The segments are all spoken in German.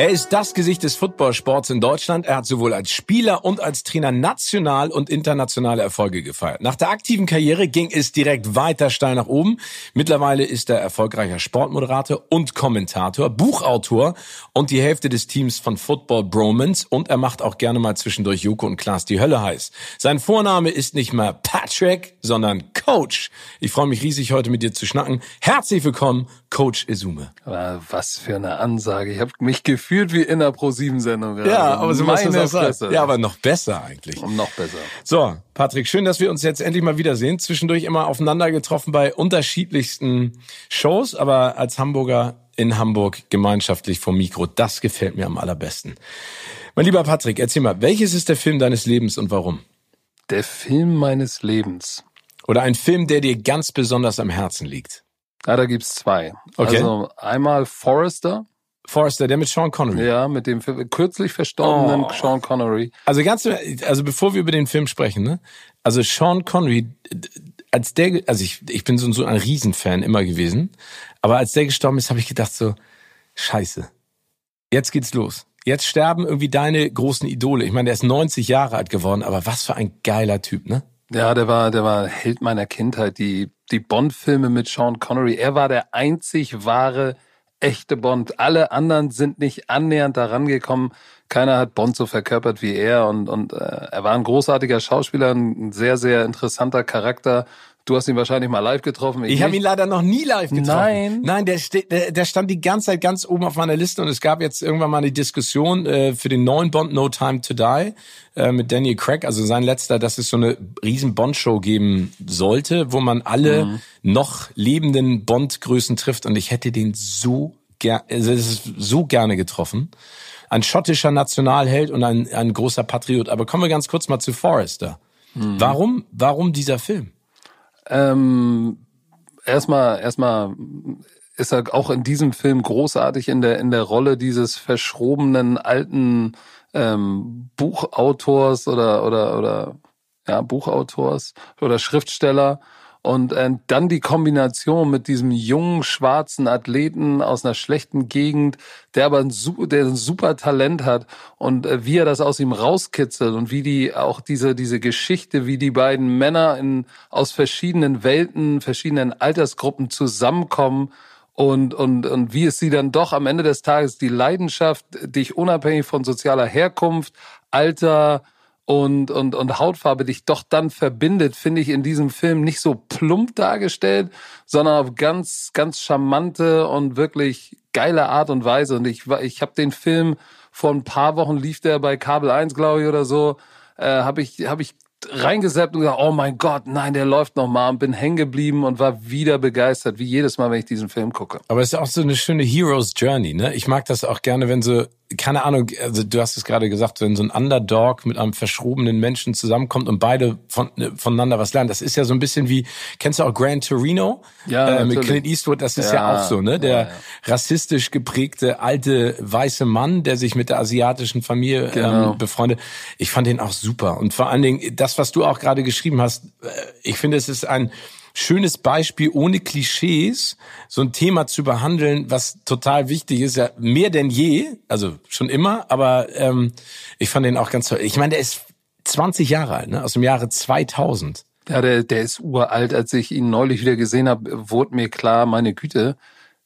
Er ist das Gesicht des Footballsports in Deutschland. Er hat sowohl als Spieler und als Trainer national und internationale Erfolge gefeiert. Nach der aktiven Karriere ging es direkt weiter steil nach oben. Mittlerweile ist er erfolgreicher Sportmoderator und Kommentator, Buchautor und die Hälfte des Teams von Football Bromance und er macht auch gerne mal zwischendurch Joko und Klaas die Hölle heiß. Sein Vorname ist nicht mehr Patrick, sondern Coach. Ich freue mich riesig, heute mit dir zu schnacken. Herzlich willkommen, Coach Izume. Was für eine Ansage. Ich habe mich gefühlt wie in der Pro-7-Sendung. Ja, aber so muss das auch. Ja, aber noch besser eigentlich. Und noch besser. So, Patrick, schön, dass wir uns jetzt endlich mal wiedersehen. Zwischendurch immer aufeinander getroffen bei unterschiedlichsten Shows, aber als Hamburger in Hamburg gemeinschaftlich vom Mikro. Das gefällt mir am allerbesten. Mein lieber Patrick, erzähl mal, welches ist der Film deines Lebens und warum? Der Film meines Lebens. Oder ein Film, der dir ganz besonders am Herzen liegt? Ja, da gibt's zwei. Okay. Also einmal Forrester Forrester, der mit Sean Connery. Ja, mit dem kürzlich verstorbenen oh. Sean Connery. Also ganz, also bevor wir über den Film sprechen, ne? Also Sean Connery, als der, also ich, ich bin so, so ein Riesenfan immer gewesen, aber als der gestorben ist, habe ich gedacht so, Scheiße, jetzt geht's los. Jetzt sterben irgendwie deine großen Idole. Ich meine, der ist 90 Jahre alt geworden, aber was für ein geiler Typ, ne? Ja, der war, der war Held meiner Kindheit. Die, die Bond-Filme mit Sean Connery. Er war der einzig wahre echte Bond. Alle anderen sind nicht annähernd daran gekommen. Keiner hat Bond so verkörpert wie er und, und äh, er war ein großartiger Schauspieler, ein sehr, sehr interessanter Charakter. Du hast ihn wahrscheinlich mal live getroffen. Ich, ich habe ihn leider noch nie live getroffen. Nein. Nein, der, der, der stand die ganze Zeit ganz oben auf meiner Liste und es gab jetzt irgendwann mal eine Diskussion äh, für den neuen Bond No Time to Die äh, mit Daniel Craig, also sein letzter, dass es so eine riesen Bond-Show geben sollte, wo man alle mhm. noch lebenden Bond-Größen trifft und ich hätte den so ger also so gerne getroffen. Ein schottischer Nationalheld und ein, ein großer Patriot. Aber kommen wir ganz kurz mal zu Forrester. Mhm. Warum, warum dieser Film? Ähm, erstmal, erstmal ist er auch in diesem Film großartig in der in der Rolle dieses verschrobenen alten ähm, Buchautors oder oder oder ja Buchautors oder Schriftsteller und äh, dann die Kombination mit diesem jungen schwarzen Athleten aus einer schlechten Gegend, der aber ein, der ein super Talent hat und äh, wie er das aus ihm rauskitzelt und wie die auch diese diese Geschichte, wie die beiden Männer in aus verschiedenen Welten, verschiedenen Altersgruppen zusammenkommen und, und, und wie es sie dann doch am Ende des Tages die Leidenschaft, dich unabhängig von sozialer Herkunft, Alter, und, und, und Hautfarbe dich doch dann verbindet, finde ich in diesem Film nicht so plump dargestellt, sondern auf ganz, ganz charmante und wirklich geile Art und Weise. Und ich, ich habe den Film vor ein paar Wochen lief der bei Kabel 1, glaube ich, oder so, äh, habe ich, hab ich reingesappt und gesagt, oh mein Gott, nein, der läuft noch mal und bin hängen geblieben und war wieder begeistert, wie jedes Mal, wenn ich diesen Film gucke. Aber es ist auch so eine schöne Hero's Journey, ne? Ich mag das auch gerne, wenn so, keine Ahnung, also du hast es gerade gesagt, wenn so ein Underdog mit einem verschrobenen Menschen zusammenkommt und beide von, voneinander was lernen. Das ist ja so ein bisschen wie, kennst du auch Gran Torino? Ja, äh, mit Clint Eastwood, das ist ja, ja auch so, ne? Der ja, ja. rassistisch geprägte alte weiße Mann, der sich mit der asiatischen Familie ähm, genau. ähm, befreundet. Ich fand den auch super. Und vor allen Dingen, das, was du auch gerade geschrieben hast, äh, ich finde, es ist ein schönes Beispiel, ohne Klischees so ein Thema zu behandeln, was total wichtig ist, ja mehr denn je, also schon immer, aber ähm, ich fand den auch ganz toll. Ich meine, der ist 20 Jahre alt, ne? aus dem Jahre 2000. Ja, der, der ist uralt. Als ich ihn neulich wieder gesehen habe, wurde mir klar, meine Güte,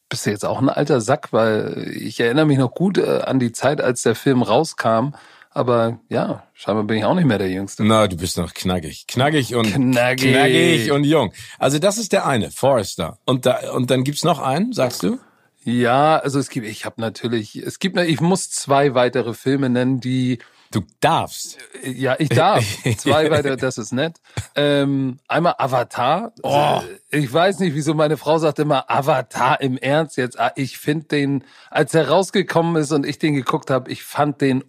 bist du jetzt auch ein alter Sack, weil ich erinnere mich noch gut äh, an die Zeit, als der Film rauskam. Aber ja, scheinbar bin ich auch nicht mehr der Jüngste. Na, du bist noch knackig. Knackig und knackig, knackig und jung. Also das ist der eine, Forrester. Und da und dann gibt's noch einen, sagst du? Ja, also es gibt, ich habe natürlich, es gibt, ich muss zwei weitere Filme nennen, die Du darfst. Ja, ich darf. Zwei weitere, das ist nett. Ähm, einmal Avatar. Oh. Ich weiß nicht, wieso meine Frau sagt immer Avatar im Ernst jetzt. Ah, ich finde den, als er rausgekommen ist und ich den geguckt habe, ich fand den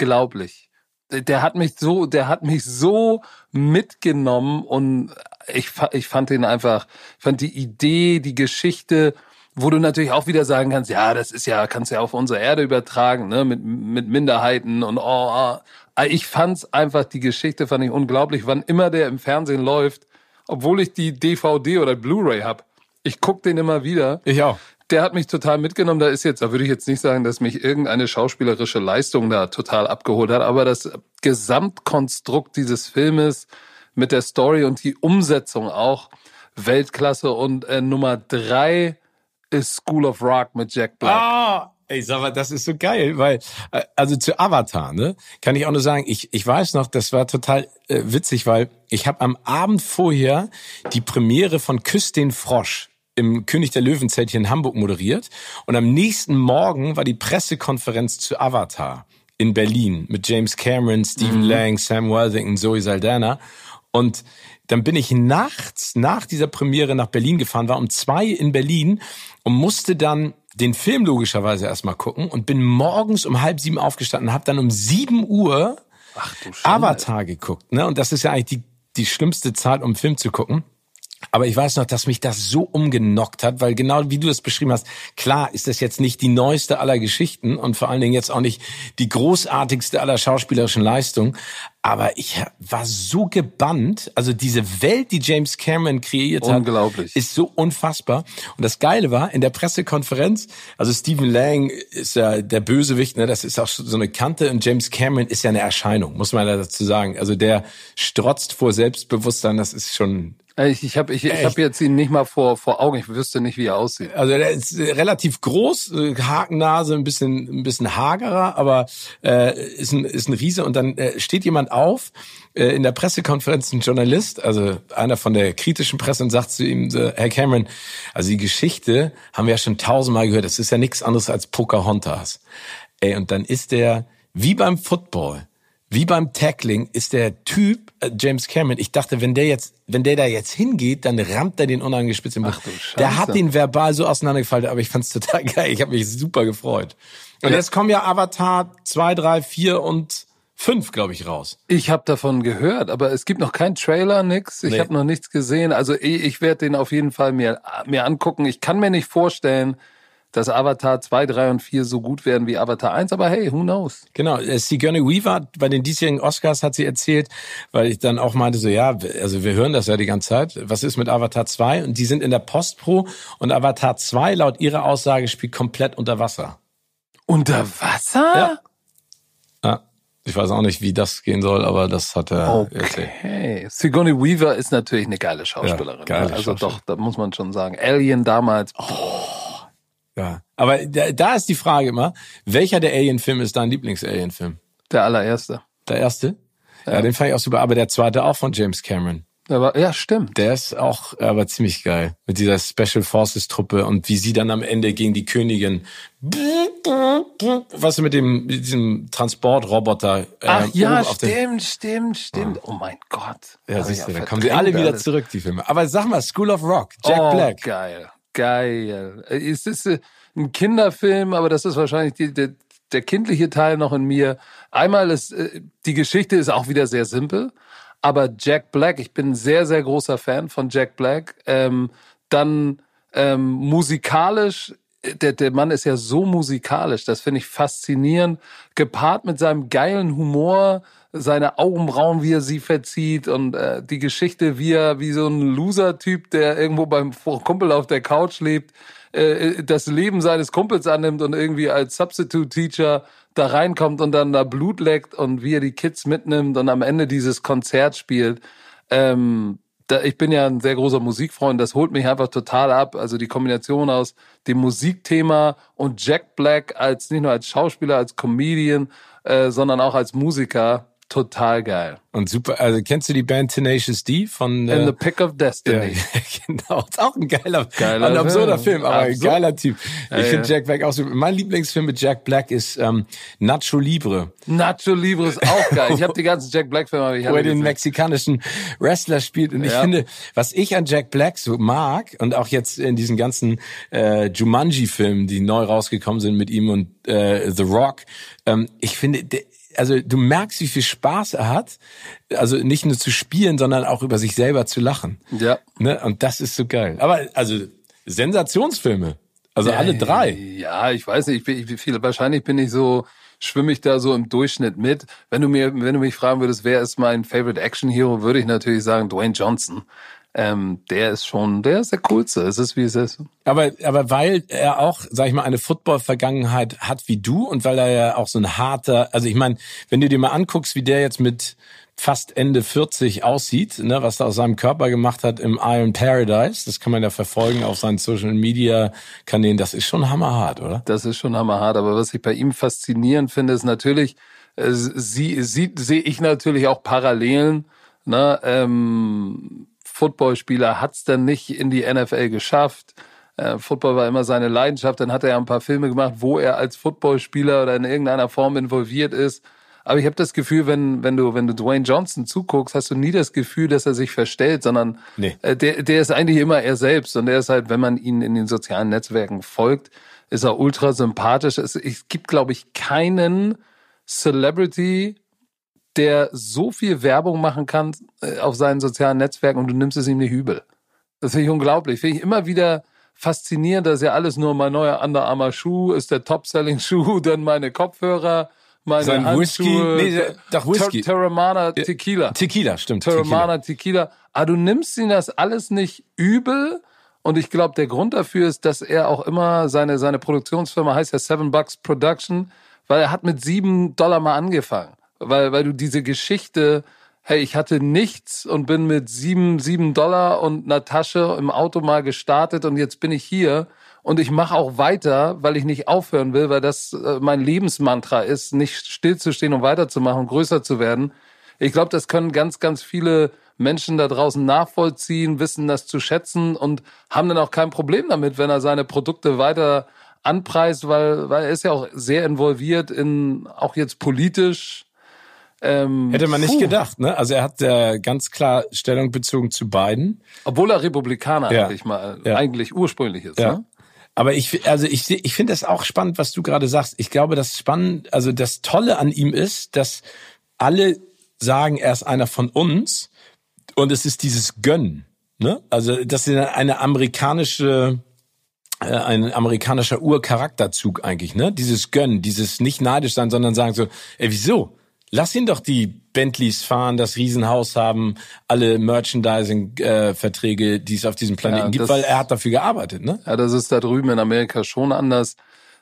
unglaublich. Der hat mich so, der hat mich so mitgenommen und ich, ich fand den einfach, fand die Idee, die Geschichte, wo du natürlich auch wieder sagen kannst, ja, das ist ja, kannst ja auf unsere Erde übertragen, ne, mit, mit Minderheiten und oh, oh. Ich fand's einfach, die Geschichte fand ich unglaublich, wann immer der im Fernsehen läuft, obwohl ich die DVD oder Blu-ray hab. Ich guck den immer wieder. Ich auch. Der hat mich total mitgenommen. Da ist jetzt, da würde ich jetzt nicht sagen, dass mich irgendeine schauspielerische Leistung da total abgeholt hat, aber das Gesamtkonstrukt dieses Filmes mit der Story und die Umsetzung auch Weltklasse und äh, Nummer drei ist School of Rock mit Jack Black. Ah, Ey, sag mal, das ist so geil, weil, äh, also zu Avatar, ne, kann ich auch nur sagen, ich, ich weiß noch, das war total äh, witzig, weil ich habe am Abend vorher die Premiere von Küss den Frosch im König der Löwenzelt hier in Hamburg moderiert und am nächsten Morgen war die Pressekonferenz zu Avatar in Berlin mit James Cameron, Stephen mhm. Lang, Sam Worthington, Zoe Saldana und dann bin ich nachts nach dieser Premiere nach Berlin gefahren, war um zwei in Berlin und musste dann den Film logischerweise erstmal gucken und bin morgens um halb sieben aufgestanden, habe dann um sieben Uhr Avatar geguckt. Ne? Und das ist ja eigentlich die, die schlimmste Zeit, um Film zu gucken. Aber ich weiß noch, dass mich das so umgenockt hat, weil genau wie du es beschrieben hast, klar ist das jetzt nicht die neueste aller Geschichten und vor allen Dingen jetzt auch nicht die großartigste aller schauspielerischen Leistungen. Aber ich war so gebannt. Also diese Welt, die James Cameron kreiert hat, ist so unfassbar. Und das Geile war, in der Pressekonferenz, also Stephen Lang ist ja der Bösewicht, ne, das ist auch so eine Kante und James Cameron ist ja eine Erscheinung, muss man dazu sagen. Also der strotzt vor Selbstbewusstsein, das ist schon ich, ich habe ich, ich hab jetzt ihn nicht mal vor, vor Augen. Ich wüsste nicht, wie er aussieht. Also er ist relativ groß, äh, Hakennase, ein bisschen, ein bisschen hagerer, aber äh, ist, ein, ist ein Riese. Und dann äh, steht jemand auf äh, in der Pressekonferenz, ein Journalist, also einer von der kritischen Presse, und sagt zu ihm, äh, Herr Cameron, also die Geschichte haben wir ja schon tausendmal gehört. Das ist ja nichts anderes als Pocahontas. Ey, und dann ist der wie beim Football wie beim Tackling ist der Typ äh, James Cameron. Ich dachte, wenn der jetzt, wenn der da jetzt hingeht, dann rammt er den unangespitzt im Buch. Der hat den verbal so auseinandergefaltet, aber ich fand's total geil. Ich habe mich super gefreut. Und ja. jetzt kommen ja Avatar 2, 3, 4 und 5, glaube ich, raus. Ich habe davon gehört, aber es gibt noch keinen Trailer, nix. Ich nee. habe noch nichts gesehen. Also ich, ich werde den auf jeden Fall mir, mir angucken. Ich kann mir nicht vorstellen, dass Avatar 2, 3 und 4 so gut werden wie Avatar 1, aber hey, who knows? Genau, äh, Sigourney Weaver bei den diesjährigen Oscars hat sie erzählt, weil ich dann auch meinte so, ja, also wir hören das ja die ganze Zeit, was ist mit Avatar 2? Und die sind in der Postpro und Avatar 2 laut ihrer Aussage spielt komplett unter Wasser. Unter Wasser? Ja. ja. Ich weiß auch nicht, wie das gehen soll, aber das hat er okay. erzählt. Sigourney Weaver ist natürlich eine geile Schauspielerin. Ja, geile also doch, da muss man schon sagen. Alien damals. Oh. Ja, aber da, da ist die Frage immer, welcher der Alien-Filme ist dein Lieblings-Alien-Film? Der allererste. Der erste? Ja. ja, den fand ich auch super. Aber der zweite auch von James Cameron. Aber, ja, stimmt. Der ist auch aber ziemlich geil. Mit dieser Special Forces Truppe und wie sie dann am Ende gegen die Königin. Was mit dem mit diesem Transportroboter. Äh, Ach ja, stimmt, stimmt, stimmt. Oh. oh mein Gott. Ja, siehst du, ja da kommen sie alle wieder alles. zurück, die Filme. Aber sag mal, School of Rock, Jack oh, Black. Geil geil. Es ist äh, ein Kinderfilm, aber das ist wahrscheinlich die, der, der kindliche Teil noch in mir. Einmal ist, äh, die Geschichte ist auch wieder sehr simpel, aber Jack Black, ich bin sehr, sehr großer Fan von Jack Black. Ähm, dann ähm, musikalisch der, der Mann ist ja so musikalisch, das finde ich faszinierend, gepaart mit seinem geilen Humor, seine Augenbrauen, wie er sie verzieht und äh, die Geschichte, wie er wie so ein Loser-Typ, der irgendwo beim Kumpel auf der Couch lebt, äh, das Leben seines Kumpels annimmt und irgendwie als Substitute-Teacher da reinkommt und dann da Blut leckt und wie er die Kids mitnimmt und am Ende dieses Konzert spielt. Ähm, da, ich bin ja ein sehr großer Musikfreund, das holt mich einfach total ab. Also die Kombination aus dem Musikthema und Jack Black als nicht nur als Schauspieler, als Comedian, äh, sondern auch als Musiker total geil. Und super, also kennst du die Band Tenacious D von äh, In the Pick of Destiny? Ja, genau, ist auch ein geiler, geiler ein absurder Film, Film aber ein geiler Typ. Ich ja, finde Jack Black auch super. Mein Lieblingsfilm mit Jack Black ist ähm, Nacho Libre. Nacho Libre ist auch geil. Ich habe die ganzen Jack Black Filme, ich Wo er den mexikanischen Wrestler spielt und ich finde, was ich an Jack Black so mag und auch jetzt in diesen ganzen äh, Jumanji-Filmen, die neu rausgekommen sind mit ihm und äh, The Rock, ähm, ich finde, also du merkst, wie viel Spaß er hat, also nicht nur zu spielen, sondern auch über sich selber zu lachen. Ja. Ne? Und das ist so geil. Aber also Sensationsfilme, also ja, alle drei. Ja, ich weiß nicht, ich bin, viel, wahrscheinlich bin ich so schwimme ich da so im Durchschnitt mit. Wenn du mir, wenn du mich fragen würdest, wer ist mein Favorite Action Hero, würde ich natürlich sagen Dwayne Johnson ähm, der ist schon, der ist der coolste. Es ist wie es ist. Aber, aber weil er auch, sag ich mal, eine Football-Vergangenheit hat wie du und weil er ja auch so ein harter, also ich meine, wenn du dir mal anguckst, wie der jetzt mit fast Ende 40 aussieht, ne, was er aus seinem Körper gemacht hat im Iron Paradise, das kann man ja verfolgen auf seinen Social Media Kanälen, das ist schon hammerhart, oder? Das ist schon hammerhart, aber was ich bei ihm faszinierend finde, ist natürlich, äh, sie, sie, sehe ich natürlich auch Parallelen, ne, ähm, Footballspieler hat es dann nicht in die NFL geschafft. Äh, Football war immer seine Leidenschaft. Dann hat er ja ein paar Filme gemacht, wo er als Footballspieler oder in irgendeiner Form involviert ist. Aber ich habe das Gefühl, wenn, wenn du, wenn du Dwayne Johnson zuguckst, hast du nie das Gefühl, dass er sich verstellt, sondern nee. äh, der, der ist eigentlich immer er selbst. Und er ist halt, wenn man ihn in den sozialen Netzwerken folgt, ist er ultra sympathisch. Es, es gibt, glaube ich, keinen Celebrity, der so viel Werbung machen kann äh, auf seinen sozialen Netzwerken und du nimmst es ihm nicht übel. Das finde ich unglaublich. Finde ich immer wieder faszinierend, dass ja alles nur mein neuer Under Armour Schuh ist der Top-Selling-Schuh, dann meine Kopfhörer, meine Sein Handschuhe, Whisky, nee, doch Whisky. Terramana Tequila. Tequila, stimmt. Terramana Tequila. Aber du nimmst ihn das alles nicht übel. Und ich glaube, der Grund dafür ist, dass er auch immer seine, seine Produktionsfirma heißt ja Seven Bucks Production, weil er hat mit sieben Dollar mal angefangen weil, weil du diese Geschichte, hey, ich hatte nichts und bin mit sieben, sieben Dollar und einer Tasche im Auto mal gestartet und jetzt bin ich hier und ich mache auch weiter, weil ich nicht aufhören will, weil das äh, mein Lebensmantra ist, nicht stillzustehen und weiterzumachen, größer zu werden. Ich glaube, das können ganz, ganz viele Menschen da draußen nachvollziehen, wissen das zu schätzen und haben dann auch kein Problem damit, wenn er seine Produkte weiter anpreist, weil, weil er ist ja auch sehr involviert in, auch jetzt politisch, ähm, Hätte man nicht puh. gedacht, ne? Also er hat äh, ganz klar Stellung bezogen zu beiden. Obwohl er Republikaner ja. eigentlich mal ja. eigentlich ursprünglich ist, ja. ne? Aber ich, also ich, ich finde es auch spannend, was du gerade sagst. Ich glaube, das spannend, also das Tolle an ihm ist, dass alle sagen, er ist einer von uns und es ist dieses Gönnen. Ne? Also das ist eine amerikanische äh, ein amerikanischer Urcharakterzug eigentlich, ne? Dieses Gönnen, dieses nicht neidisch sein, sondern sagen so, ey, wieso? Lass ihn doch die Bentleys fahren, das Riesenhaus haben, alle Merchandising-Verträge, die es auf diesem Planeten ja, gibt, weil er hat dafür gearbeitet, ne? Ja, das ist da drüben in Amerika schon anders.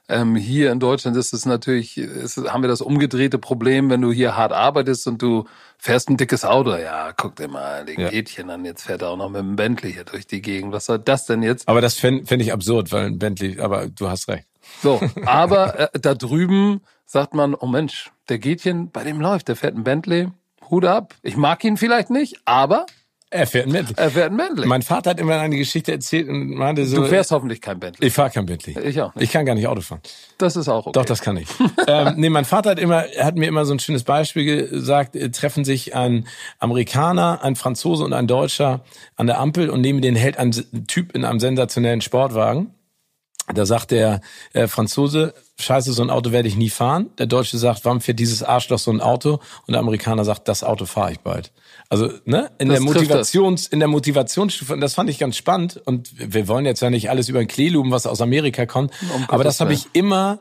Ähm, hier in Deutschland ist es natürlich, ist, haben wir das umgedrehte Problem, wenn du hier hart arbeitest und du fährst ein dickes Auto. Ja, guck dir mal den ja. Gätchen an, jetzt fährt er auch noch mit dem Bentley hier durch die Gegend. Was soll das denn jetzt? Aber das fände fänd ich absurd, weil ein Bentley, aber du hast recht. So, aber äh, da drüben sagt man, oh Mensch, der Gätchen, bei dem läuft, der fährt ein Bentley, Hut ab. Ich mag ihn vielleicht nicht, aber er fährt ein Bentley. Er fährt ein Bentley. Mein Vater hat immer eine Geschichte erzählt und meinte so. Du fährst hoffentlich kein Bentley. Ich fahre kein Bentley. Ich auch nicht. Ich kann gar nicht Auto fahren. Das ist auch okay. Doch, das kann ich. ähm, nee, mein Vater hat immer, hat mir immer so ein schönes Beispiel gesagt, äh, treffen sich ein Amerikaner, ein Franzose und ein Deutscher an der Ampel und neben den hält ein Typ in einem sensationellen Sportwagen. Da sagt der äh, Franzose, scheiße, so ein Auto werde ich nie fahren. Der Deutsche sagt, warum fährt dieses Arschloch so ein Auto? Und der Amerikaner sagt, das Auto fahre ich bald. Also, ne, in das der Motivations, in der Motivationsstufe, und das fand ich ganz spannend. Und wir wollen jetzt ja nicht alles über ein Kleeluben, was aus Amerika kommt. Um aber das habe ich immer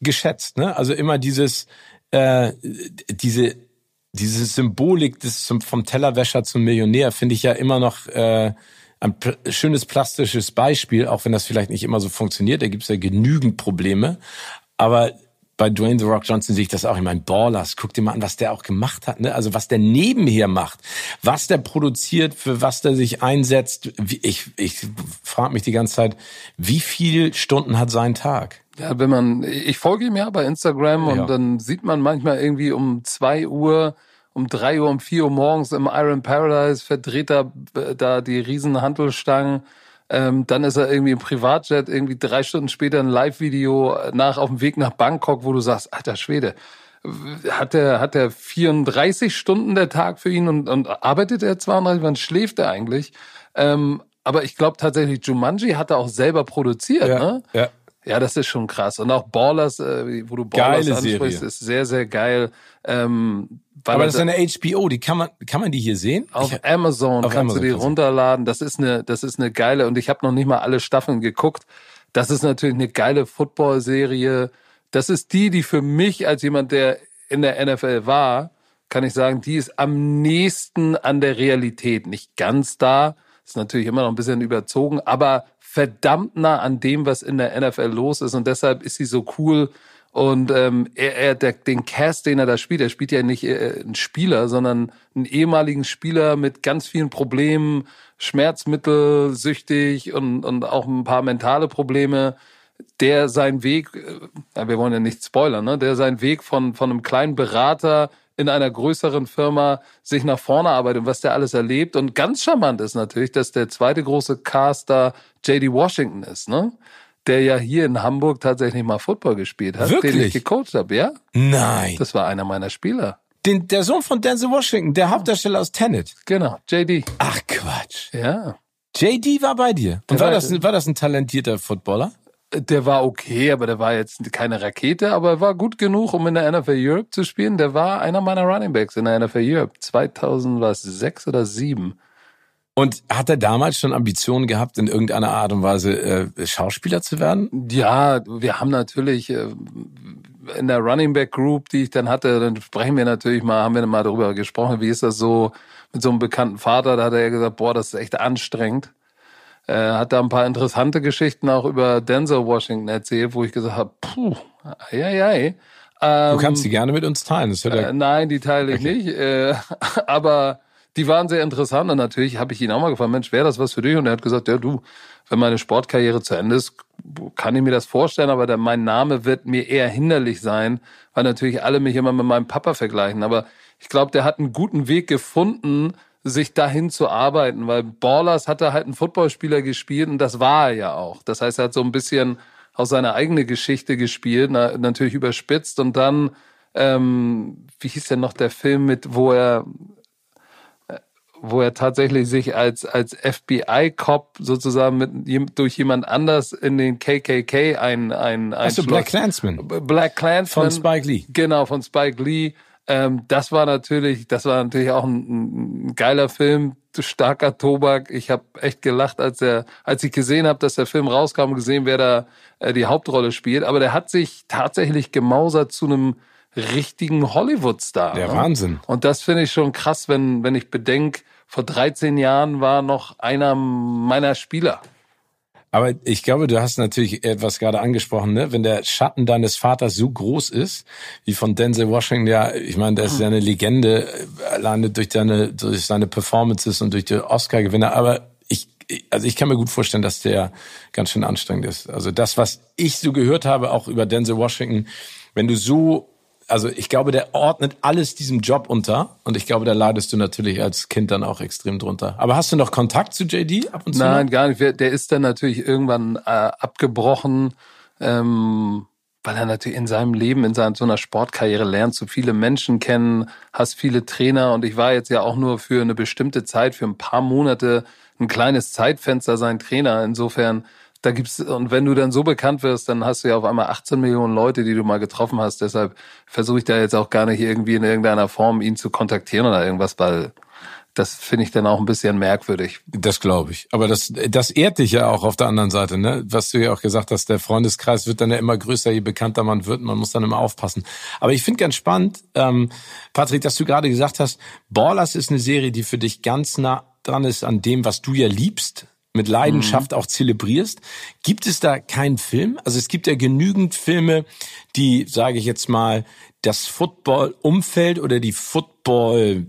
geschätzt, ne? Also immer dieses, äh, diese, diese Symbolik des vom Tellerwäscher zum Millionär finde ich ja immer noch äh, ein schönes plastisches Beispiel, auch wenn das vielleicht nicht immer so funktioniert. Da gibt es ja genügend Probleme. Aber bei Dwayne The Rock Johnson sehe ich das auch. Ich meine, Ballers, guck dir mal an, was der auch gemacht hat, ne? Also was der nebenher macht, was der produziert, für was der sich einsetzt. Ich, ich frage mich die ganze Zeit, wie viel Stunden hat sein Tag? Ja, wenn man, ich folge ihm ja bei Instagram und dann sieht man manchmal irgendwie um zwei Uhr, um drei Uhr, um vier Uhr morgens im Iron Paradise verdreht er äh, da die riesen Handelstangen. Ähm, dann ist er irgendwie im Privatjet, irgendwie drei Stunden später ein Live-Video nach auf dem Weg nach Bangkok, wo du sagst, alter Schwede, hat er hat er 34 Stunden der Tag für ihn und, und arbeitet er 32, wann schläft er eigentlich? Ähm, aber ich glaube tatsächlich, Jumanji hat er auch selber produziert, ja, ne? Ja. Ja, das ist schon krass. Und auch Ballers, äh, wo du Ballers Geile ansprichst, Serie. ist sehr, sehr geil. Ähm, aber das ist eine HBO, die kann man, kann man die hier sehen? Auf ich, Amazon auf kannst Amazon du die runterladen. Das ist eine, das ist eine geile, und ich habe noch nicht mal alle Staffeln geguckt. Das ist natürlich eine geile Football-Serie. Das ist die, die für mich als jemand, der in der NFL war, kann ich sagen, die ist am nächsten an der Realität. Nicht ganz da, ist natürlich immer noch ein bisschen überzogen, aber verdammt nah an dem, was in der NFL los ist. Und deshalb ist sie so cool. Und ähm, er, er der, den Cast, den er da spielt, er spielt ja nicht äh, einen Spieler, sondern einen ehemaligen Spieler mit ganz vielen Problemen, Schmerzmittel, süchtig und, und auch ein paar mentale Probleme, der sein Weg, äh, wir wollen ja nicht spoilern, ne, der sein Weg von, von einem kleinen Berater in einer größeren Firma sich nach vorne arbeitet und was der alles erlebt. Und ganz charmant ist natürlich, dass der zweite große Caster JD Washington ist, ne? Der ja hier in Hamburg tatsächlich mal Football gespielt hat, Wirklich? den ich gecoacht habe, ja? Nein. Das war einer meiner Spieler. Den, der Sohn von Denzel Washington, der Hauptdarsteller aus Tenet. Genau, JD. Ach Quatsch. Ja. JD war bei dir. Und war, das, war das ein talentierter Footballer? Der war okay, aber der war jetzt keine Rakete, aber er war gut genug, um in der NFL Europe zu spielen. Der war einer meiner Running Backs in der NFL Europe. 2006 oder 7. Und hat er damals schon Ambitionen gehabt, in irgendeiner Art und Weise äh, Schauspieler zu werden? Ja, wir haben natürlich äh, in der Running Back Group, die ich dann hatte, dann sprechen wir natürlich mal, haben wir mal darüber gesprochen, wie ist das so mit so einem bekannten Vater? Da hat er gesagt, boah, das ist echt anstrengend. Äh, hat da ein paar interessante Geschichten auch über Denzel Washington erzählt, wo ich gesagt habe, puh, ei, ei, ei. Ähm, du kannst die gerne mit uns teilen. Das äh, nein, die teile ich okay. nicht. Äh, aber die waren sehr interessant und natürlich habe ich ihn auch mal gefragt, Mensch, wäre das was für dich? Und er hat gesagt, ja du, wenn meine Sportkarriere zu Ende ist, kann ich mir das vorstellen, aber der, mein Name wird mir eher hinderlich sein, weil natürlich alle mich immer mit meinem Papa vergleichen. Aber ich glaube, der hat einen guten Weg gefunden, sich dahin zu arbeiten, weil Ballers hat er halt einen Footballspieler gespielt und das war er ja auch. Das heißt, er hat so ein bisschen aus seiner eigenen Geschichte gespielt, na, natürlich überspitzt und dann, ähm, wie hieß denn noch der Film mit, wo er wo er tatsächlich sich als als FBI-Cop sozusagen mit durch jemand anders in den KKK ein ein, ein also Black Clansman. Black Clansman von Spike Lee. Genau von Spike Lee ähm, das war natürlich, das war natürlich auch ein, ein geiler Film, starker Tobak. Ich habe echt gelacht, als er, als ich gesehen habe, dass der Film rauskam und gesehen, wer da äh, die Hauptrolle spielt. Aber der hat sich tatsächlich gemausert zu einem richtigen Hollywood-Star. Der ne? Wahnsinn. Und das finde ich schon krass, wenn, wenn ich bedenke, vor 13 Jahren war noch einer meiner Spieler. Aber ich glaube, du hast natürlich etwas gerade angesprochen, ne? Wenn der Schatten deines Vaters so groß ist, wie von Denzel Washington, ja, ich meine, der ist ja eine Legende, äh, alleine durch seine, durch seine Performances und durch die Oscar-Gewinner. Aber ich, also ich kann mir gut vorstellen, dass der ganz schön anstrengend ist. Also das, was ich so gehört habe, auch über Denzel Washington, wenn du so also ich glaube, der ordnet alles diesem Job unter und ich glaube, da leidest du natürlich als Kind dann auch extrem drunter. Aber hast du noch Kontakt zu JD ab und zu? Nein, noch? gar nicht. Der ist dann natürlich irgendwann äh, abgebrochen, ähm, weil er natürlich in seinem Leben, in seiner so einer Sportkarriere lernt, so viele Menschen kennen, hast viele Trainer und ich war jetzt ja auch nur für eine bestimmte Zeit, für ein paar Monate, ein kleines Zeitfenster sein Trainer. Insofern da gibt's, und wenn du dann so bekannt wirst, dann hast du ja auf einmal 18 Millionen Leute, die du mal getroffen hast. Deshalb versuche ich da jetzt auch gar nicht irgendwie in irgendeiner Form ihn zu kontaktieren oder irgendwas, weil das finde ich dann auch ein bisschen merkwürdig. Das glaube ich. Aber das, das ehrt dich ja auch auf der anderen Seite, ne? Was du ja auch gesagt hast, der Freundeskreis wird dann ja immer größer, je bekannter man wird. Man muss dann immer aufpassen. Aber ich finde ganz spannend, ähm, Patrick, dass du gerade gesagt hast, Ballers ist eine Serie, die für dich ganz nah dran ist an dem, was du ja liebst mit Leidenschaft mhm. auch zelebrierst. Gibt es da keinen Film? Also es gibt ja genügend Filme, die, sage ich jetzt mal, das Football-Umfeld oder die Football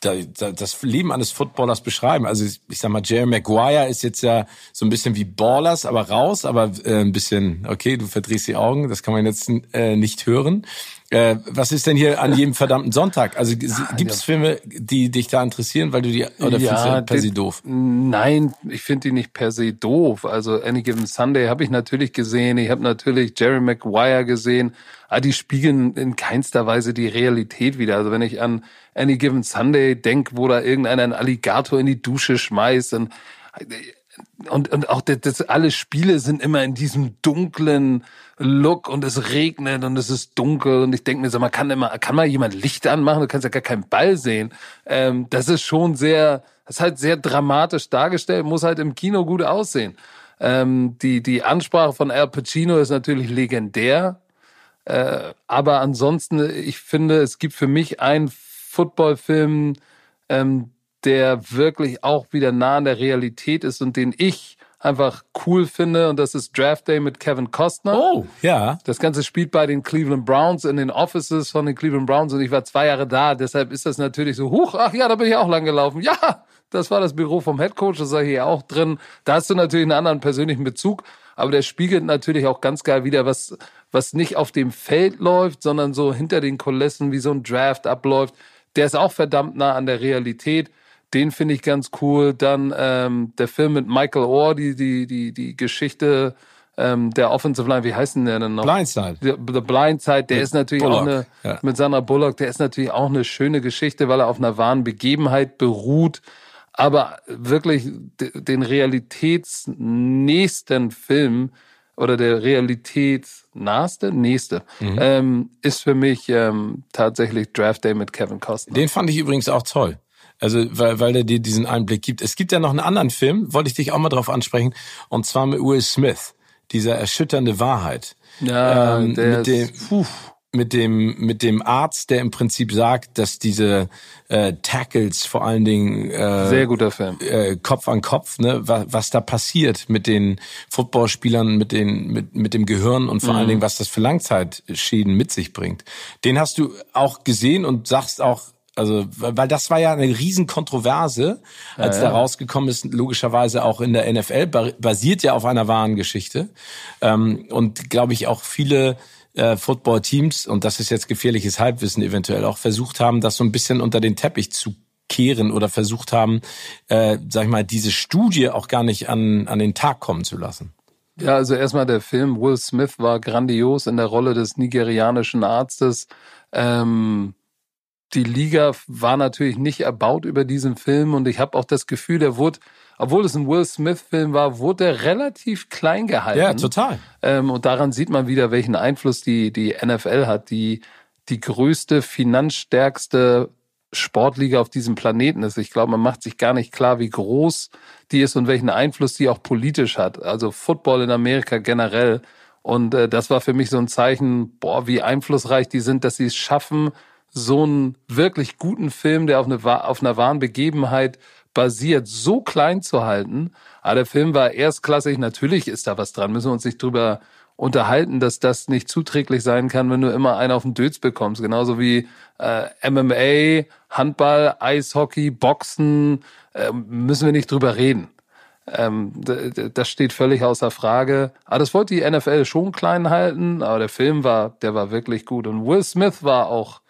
das Leben eines Footballers beschreiben. Also ich sag mal, Jerry Maguire ist jetzt ja so ein bisschen wie Ballers, aber raus, aber äh, ein bisschen, okay, du verdrehst die Augen, das kann man jetzt äh, nicht hören. Äh, was ist denn hier an jedem verdammten Sonntag? Also gibt es Filme, die dich da interessieren, weil du die oder ja, per se doof? Nein, ich finde die nicht per se doof. Also Any Given Sunday habe ich natürlich gesehen. Ich habe natürlich Jerry Maguire gesehen. Aber ah, die spiegeln in keinster Weise die Realität wieder. Also wenn ich an Any Given Sunday denke, wo da irgendeiner einen Alligator in die Dusche schmeißt und und, und auch das, das, alle Spiele sind immer in diesem dunklen Look und es regnet und es ist dunkel und ich denke mir so, man kann immer, kann mal jemand Licht anmachen, du kannst ja gar keinen Ball sehen. Ähm, das ist schon sehr, das ist halt sehr dramatisch dargestellt, muss halt im Kino gut aussehen. Ähm, die, die Ansprache von Al Pacino ist natürlich legendär, äh, aber ansonsten, ich finde, es gibt für mich einen Footballfilm, ähm, der wirklich auch wieder nah an der Realität ist und den ich einfach cool finde und das ist Draft Day mit Kevin Costner. Oh, ja. Das Ganze spielt bei den Cleveland Browns in den Offices von den Cleveland Browns und ich war zwei Jahre da, deshalb ist das natürlich so, huch, ach ja, da bin ich auch lang gelaufen. Ja, das war das Büro vom Head Coach, das war hier auch drin. Da hast du natürlich einen anderen persönlichen Bezug, aber der spiegelt natürlich auch ganz geil wieder, was, was nicht auf dem Feld läuft, sondern so hinter den Kulissen, wie so ein Draft abläuft. Der ist auch verdammt nah an der Realität. Den finde ich ganz cool. Dann ähm, der Film mit Michael Orr, die, die, die, die Geschichte ähm, der Offensive Line, wie heißt denn der denn noch? Blindside. The, The Blindside, der mit ist natürlich Bullock. auch eine, ja. mit Sandra Bullock, der ist natürlich auch eine schöne Geschichte, weil er auf einer wahren Begebenheit beruht. Aber wirklich den realitätsnächsten Film oder der Realität naheste, nächste, mhm. ähm, ist für mich ähm, tatsächlich Draft Day mit Kevin Costner. Den fand ich übrigens auch toll. Also, weil, weil er dir diesen Einblick gibt. Es gibt ja noch einen anderen Film, wollte ich dich auch mal drauf ansprechen, und zwar mit Will Smith, dieser erschütternde Wahrheit. Ja, ähm, der mit dem, puh, mit dem mit dem Arzt, der im Prinzip sagt, dass diese äh, Tackles vor allen Dingen äh, sehr guter Film äh, Kopf an Kopf, ne, was, was da passiert mit den Footballspielern, mit den mit mit dem Gehirn und vor mhm. allen Dingen was das für Langzeitschäden mit sich bringt. Den hast du auch gesehen und sagst auch also, weil das war ja eine Riesenkontroverse, als ja, ja. da rausgekommen ist, logischerweise auch in der NFL, basiert ja auf einer wahren Geschichte. Ähm, und glaube ich auch viele äh, Football-Teams, und das ist jetzt gefährliches Halbwissen eventuell, auch versucht haben, das so ein bisschen unter den Teppich zu kehren oder versucht haben, äh, sag ich mal, diese Studie auch gar nicht an, an den Tag kommen zu lassen. Ja, also erstmal der Film Will Smith war grandios in der Rolle des nigerianischen Arztes. Ähm, die Liga war natürlich nicht erbaut über diesen Film und ich habe auch das Gefühl, der wurde, obwohl es ein Will Smith-Film war, wurde er relativ klein gehalten. Ja, total. Ähm, und daran sieht man wieder, welchen Einfluss die, die NFL hat, die die größte, finanzstärkste Sportliga auf diesem Planeten ist. Ich glaube, man macht sich gar nicht klar, wie groß die ist und welchen Einfluss die auch politisch hat. Also Football in Amerika generell. Und äh, das war für mich so ein Zeichen, boah, wie einflussreich die sind, dass sie es schaffen, so einen wirklich guten Film, der auf, eine, auf einer wahren Begebenheit basiert, so klein zu halten. Aber der Film war erstklassig. Natürlich ist da was dran. Müssen wir uns nicht drüber unterhalten, dass das nicht zuträglich sein kann, wenn du immer einen auf den Dötz bekommst. Genauso wie äh, MMA, Handball, Eishockey, Boxen, äh, müssen wir nicht drüber reden. Ähm, das steht völlig außer Frage. Aber das wollte die NFL schon klein halten, aber der Film war, der war wirklich gut. Und Will Smith war auch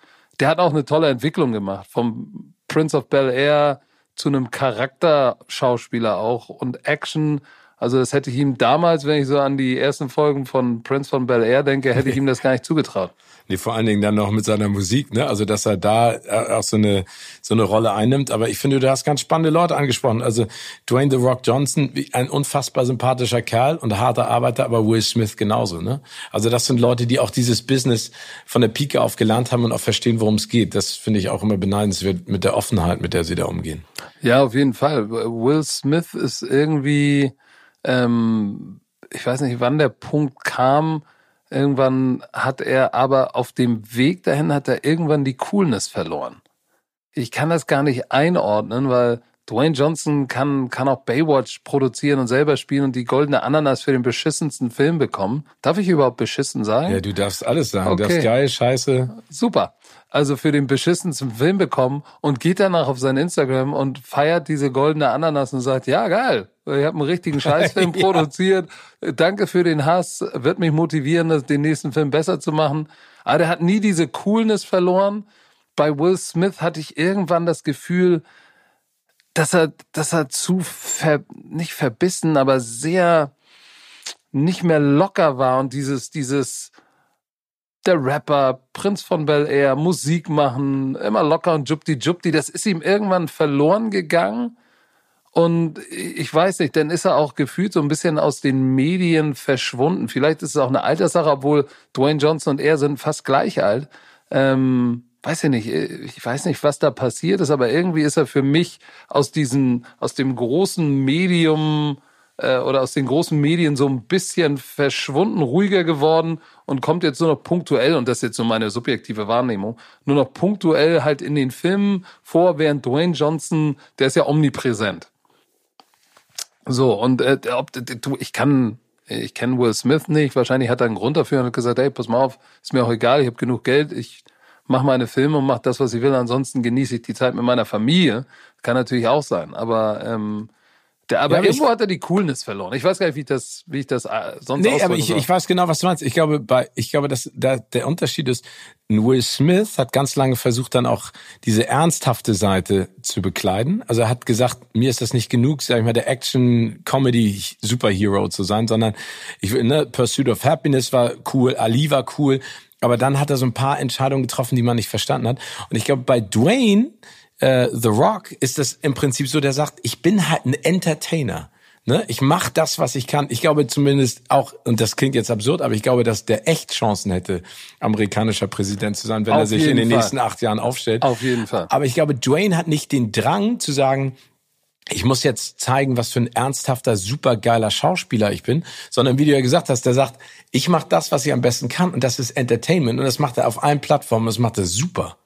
der hat auch eine tolle Entwicklung gemacht. Vom Prince of Bel Air zu einem Charakterschauspieler auch und Action. Also das hätte ich ihm damals, wenn ich so an die ersten Folgen von Prince von Bel Air denke, hätte ich ihm das gar nicht zugetraut. Nee, vor allen Dingen dann noch mit seiner Musik, ne? Also dass er da äh, auch so eine so eine Rolle einnimmt. Aber ich finde, du hast ganz spannende Leute angesprochen. Also Dwayne The Rock Johnson, ein unfassbar sympathischer Kerl und harter Arbeiter, aber Will Smith genauso, ne? Also das sind Leute, die auch dieses Business von der Pike auf gelernt haben und auch verstehen, worum es geht. Das finde ich auch immer beneidenswert mit der Offenheit, mit der sie da umgehen. Ja, auf jeden Fall. Will Smith ist irgendwie, ähm, ich weiß nicht, wann der Punkt kam Irgendwann hat er aber auf dem Weg dahin hat er irgendwann die Coolness verloren. Ich kann das gar nicht einordnen, weil Dwayne Johnson kann, kann auch Baywatch produzieren und selber spielen und die goldene Ananas für den beschissensten Film bekommen. Darf ich überhaupt beschissen sagen? Ja, du darfst alles sagen. Okay. Du darfst geil, scheiße. Super. Also für den beschissensten Film bekommen und geht danach auf sein Instagram und feiert diese goldene Ananas und sagt, ja, geil. Ich habe einen richtigen Scheißfilm ja. produziert. Danke für den Hass. Wird mich motivieren, den nächsten Film besser zu machen. Aber der hat nie diese Coolness verloren. Bei Will Smith hatte ich irgendwann das Gefühl, dass er, dass er zu ver, nicht verbissen, aber sehr nicht mehr locker war und dieses, dieses, der Rapper, Prinz von Bel Air, Musik machen, immer locker und jupti jupti, das ist ihm irgendwann verloren gegangen. Und ich weiß nicht, dann ist er auch gefühlt so ein bisschen aus den Medien verschwunden. Vielleicht ist es auch eine Alterssache, obwohl Dwayne Johnson und er sind fast gleich alt. Ähm, weiß ich nicht, ich weiß nicht, was da passiert ist, aber irgendwie ist er für mich aus diesen, aus dem großen Medium äh, oder aus den großen Medien so ein bisschen verschwunden, ruhiger geworden und kommt jetzt nur noch punktuell, und das ist jetzt so meine subjektive Wahrnehmung, nur noch punktuell halt in den Filmen vor, während Dwayne Johnson, der ist ja omnipräsent. So, und äh, ob, du, ich kann, ich kenne Will Smith nicht, wahrscheinlich hat er einen Grund dafür und hat gesagt, hey, pass mal auf, ist mir auch egal, ich habe genug Geld, ich mache meine Filme und mache das, was ich will, ansonsten genieße ich die Zeit mit meiner Familie. Kann natürlich auch sein, aber ähm, der, aber ja, irgendwo ich, hat er die Coolness verloren. Ich weiß gar nicht, wie ich das, wie ich das äh, sonst Nee, aber ich, ich weiß genau, was du meinst. Ich glaube, bei, ich glaube, dass da, der Unterschied ist, Will Smith hat ganz lange versucht, dann auch diese ernsthafte Seite zu bekleiden. Also er hat gesagt, mir ist das nicht genug, sag ich mal, der Action-Comedy-Superhero zu sein, sondern ich will, ne, Pursuit of Happiness war cool, Ali war cool, aber dann hat er so ein paar Entscheidungen getroffen, die man nicht verstanden hat. Und ich glaube, bei Dwayne äh, The Rock ist das im Prinzip so, der sagt, ich bin halt ein Entertainer. Ne? Ich mache das, was ich kann. Ich glaube zumindest auch, und das klingt jetzt absurd, aber ich glaube, dass der echt Chancen hätte, amerikanischer Präsident zu sein, wenn Auf er sich in den Fall. nächsten acht Jahren aufstellt. Auf jeden Fall. Aber ich glaube, Dwayne hat nicht den Drang zu sagen, ich muss jetzt zeigen, was für ein ernsthafter, supergeiler Schauspieler ich bin, sondern wie du ja gesagt hast, der sagt, ich mache das, was ich am besten kann und das ist Entertainment und das macht er auf allen Plattformen, das macht er super.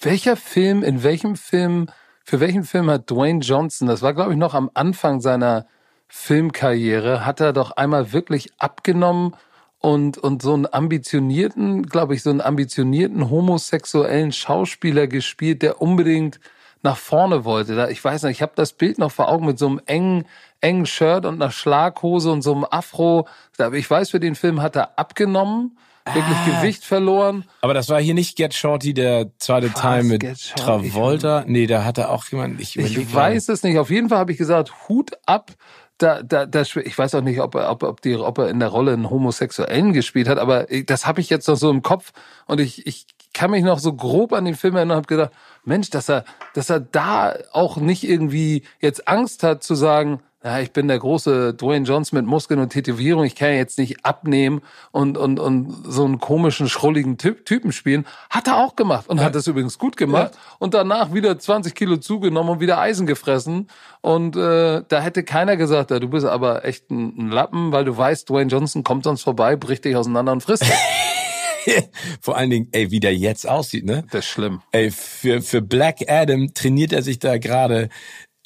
Welcher Film, in welchem Film, für welchen Film hat Dwayne Johnson, das war glaube ich noch am Anfang seiner Filmkarriere, hat er doch einmal wirklich abgenommen und, und so einen ambitionierten, glaube ich, so einen ambitionierten homosexuellen Schauspieler gespielt, der unbedingt nach vorne wollte. Ich weiß nicht, ich habe das Bild noch vor Augen mit so einem engen, engen Shirt und einer Schlaghose und so einem Afro. Ich weiß, für den Film hat er abgenommen wirklich ah. Gewicht verloren. Aber das war hier nicht Get Shorty, der zweite Teil mit Travolta. Nee, da hatte auch jemand. Ich, ich weiß es nicht. Auf jeden Fall habe ich gesagt, Hut ab. Da, da, da, ich weiß auch nicht, ob er, ob, ob, die, ob er in der Rolle einen Homosexuellen gespielt hat, aber das habe ich jetzt noch so im Kopf und ich, ich kann mich noch so grob an den Film erinnern und habe gedacht, Mensch, dass er, dass er da auch nicht irgendwie jetzt Angst hat zu sagen, ja, ich bin der große Dwayne Johnson mit Muskeln und Tätowierung, ich kann jetzt nicht abnehmen und, und, und so einen komischen, schrulligen Typ, Typen spielen. Hat er auch gemacht und ja. hat das übrigens gut gemacht ja. und danach wieder 20 Kilo zugenommen und wieder Eisen gefressen. Und äh, da hätte keiner gesagt, ja, du bist aber echt ein, ein Lappen, weil du weißt, Dwayne Johnson kommt sonst vorbei, bricht dich auseinander und frisst dich. Vor allen Dingen, ey, wie der jetzt aussieht, ne? Das ist schlimm. Ey, für, für Black Adam trainiert er sich da gerade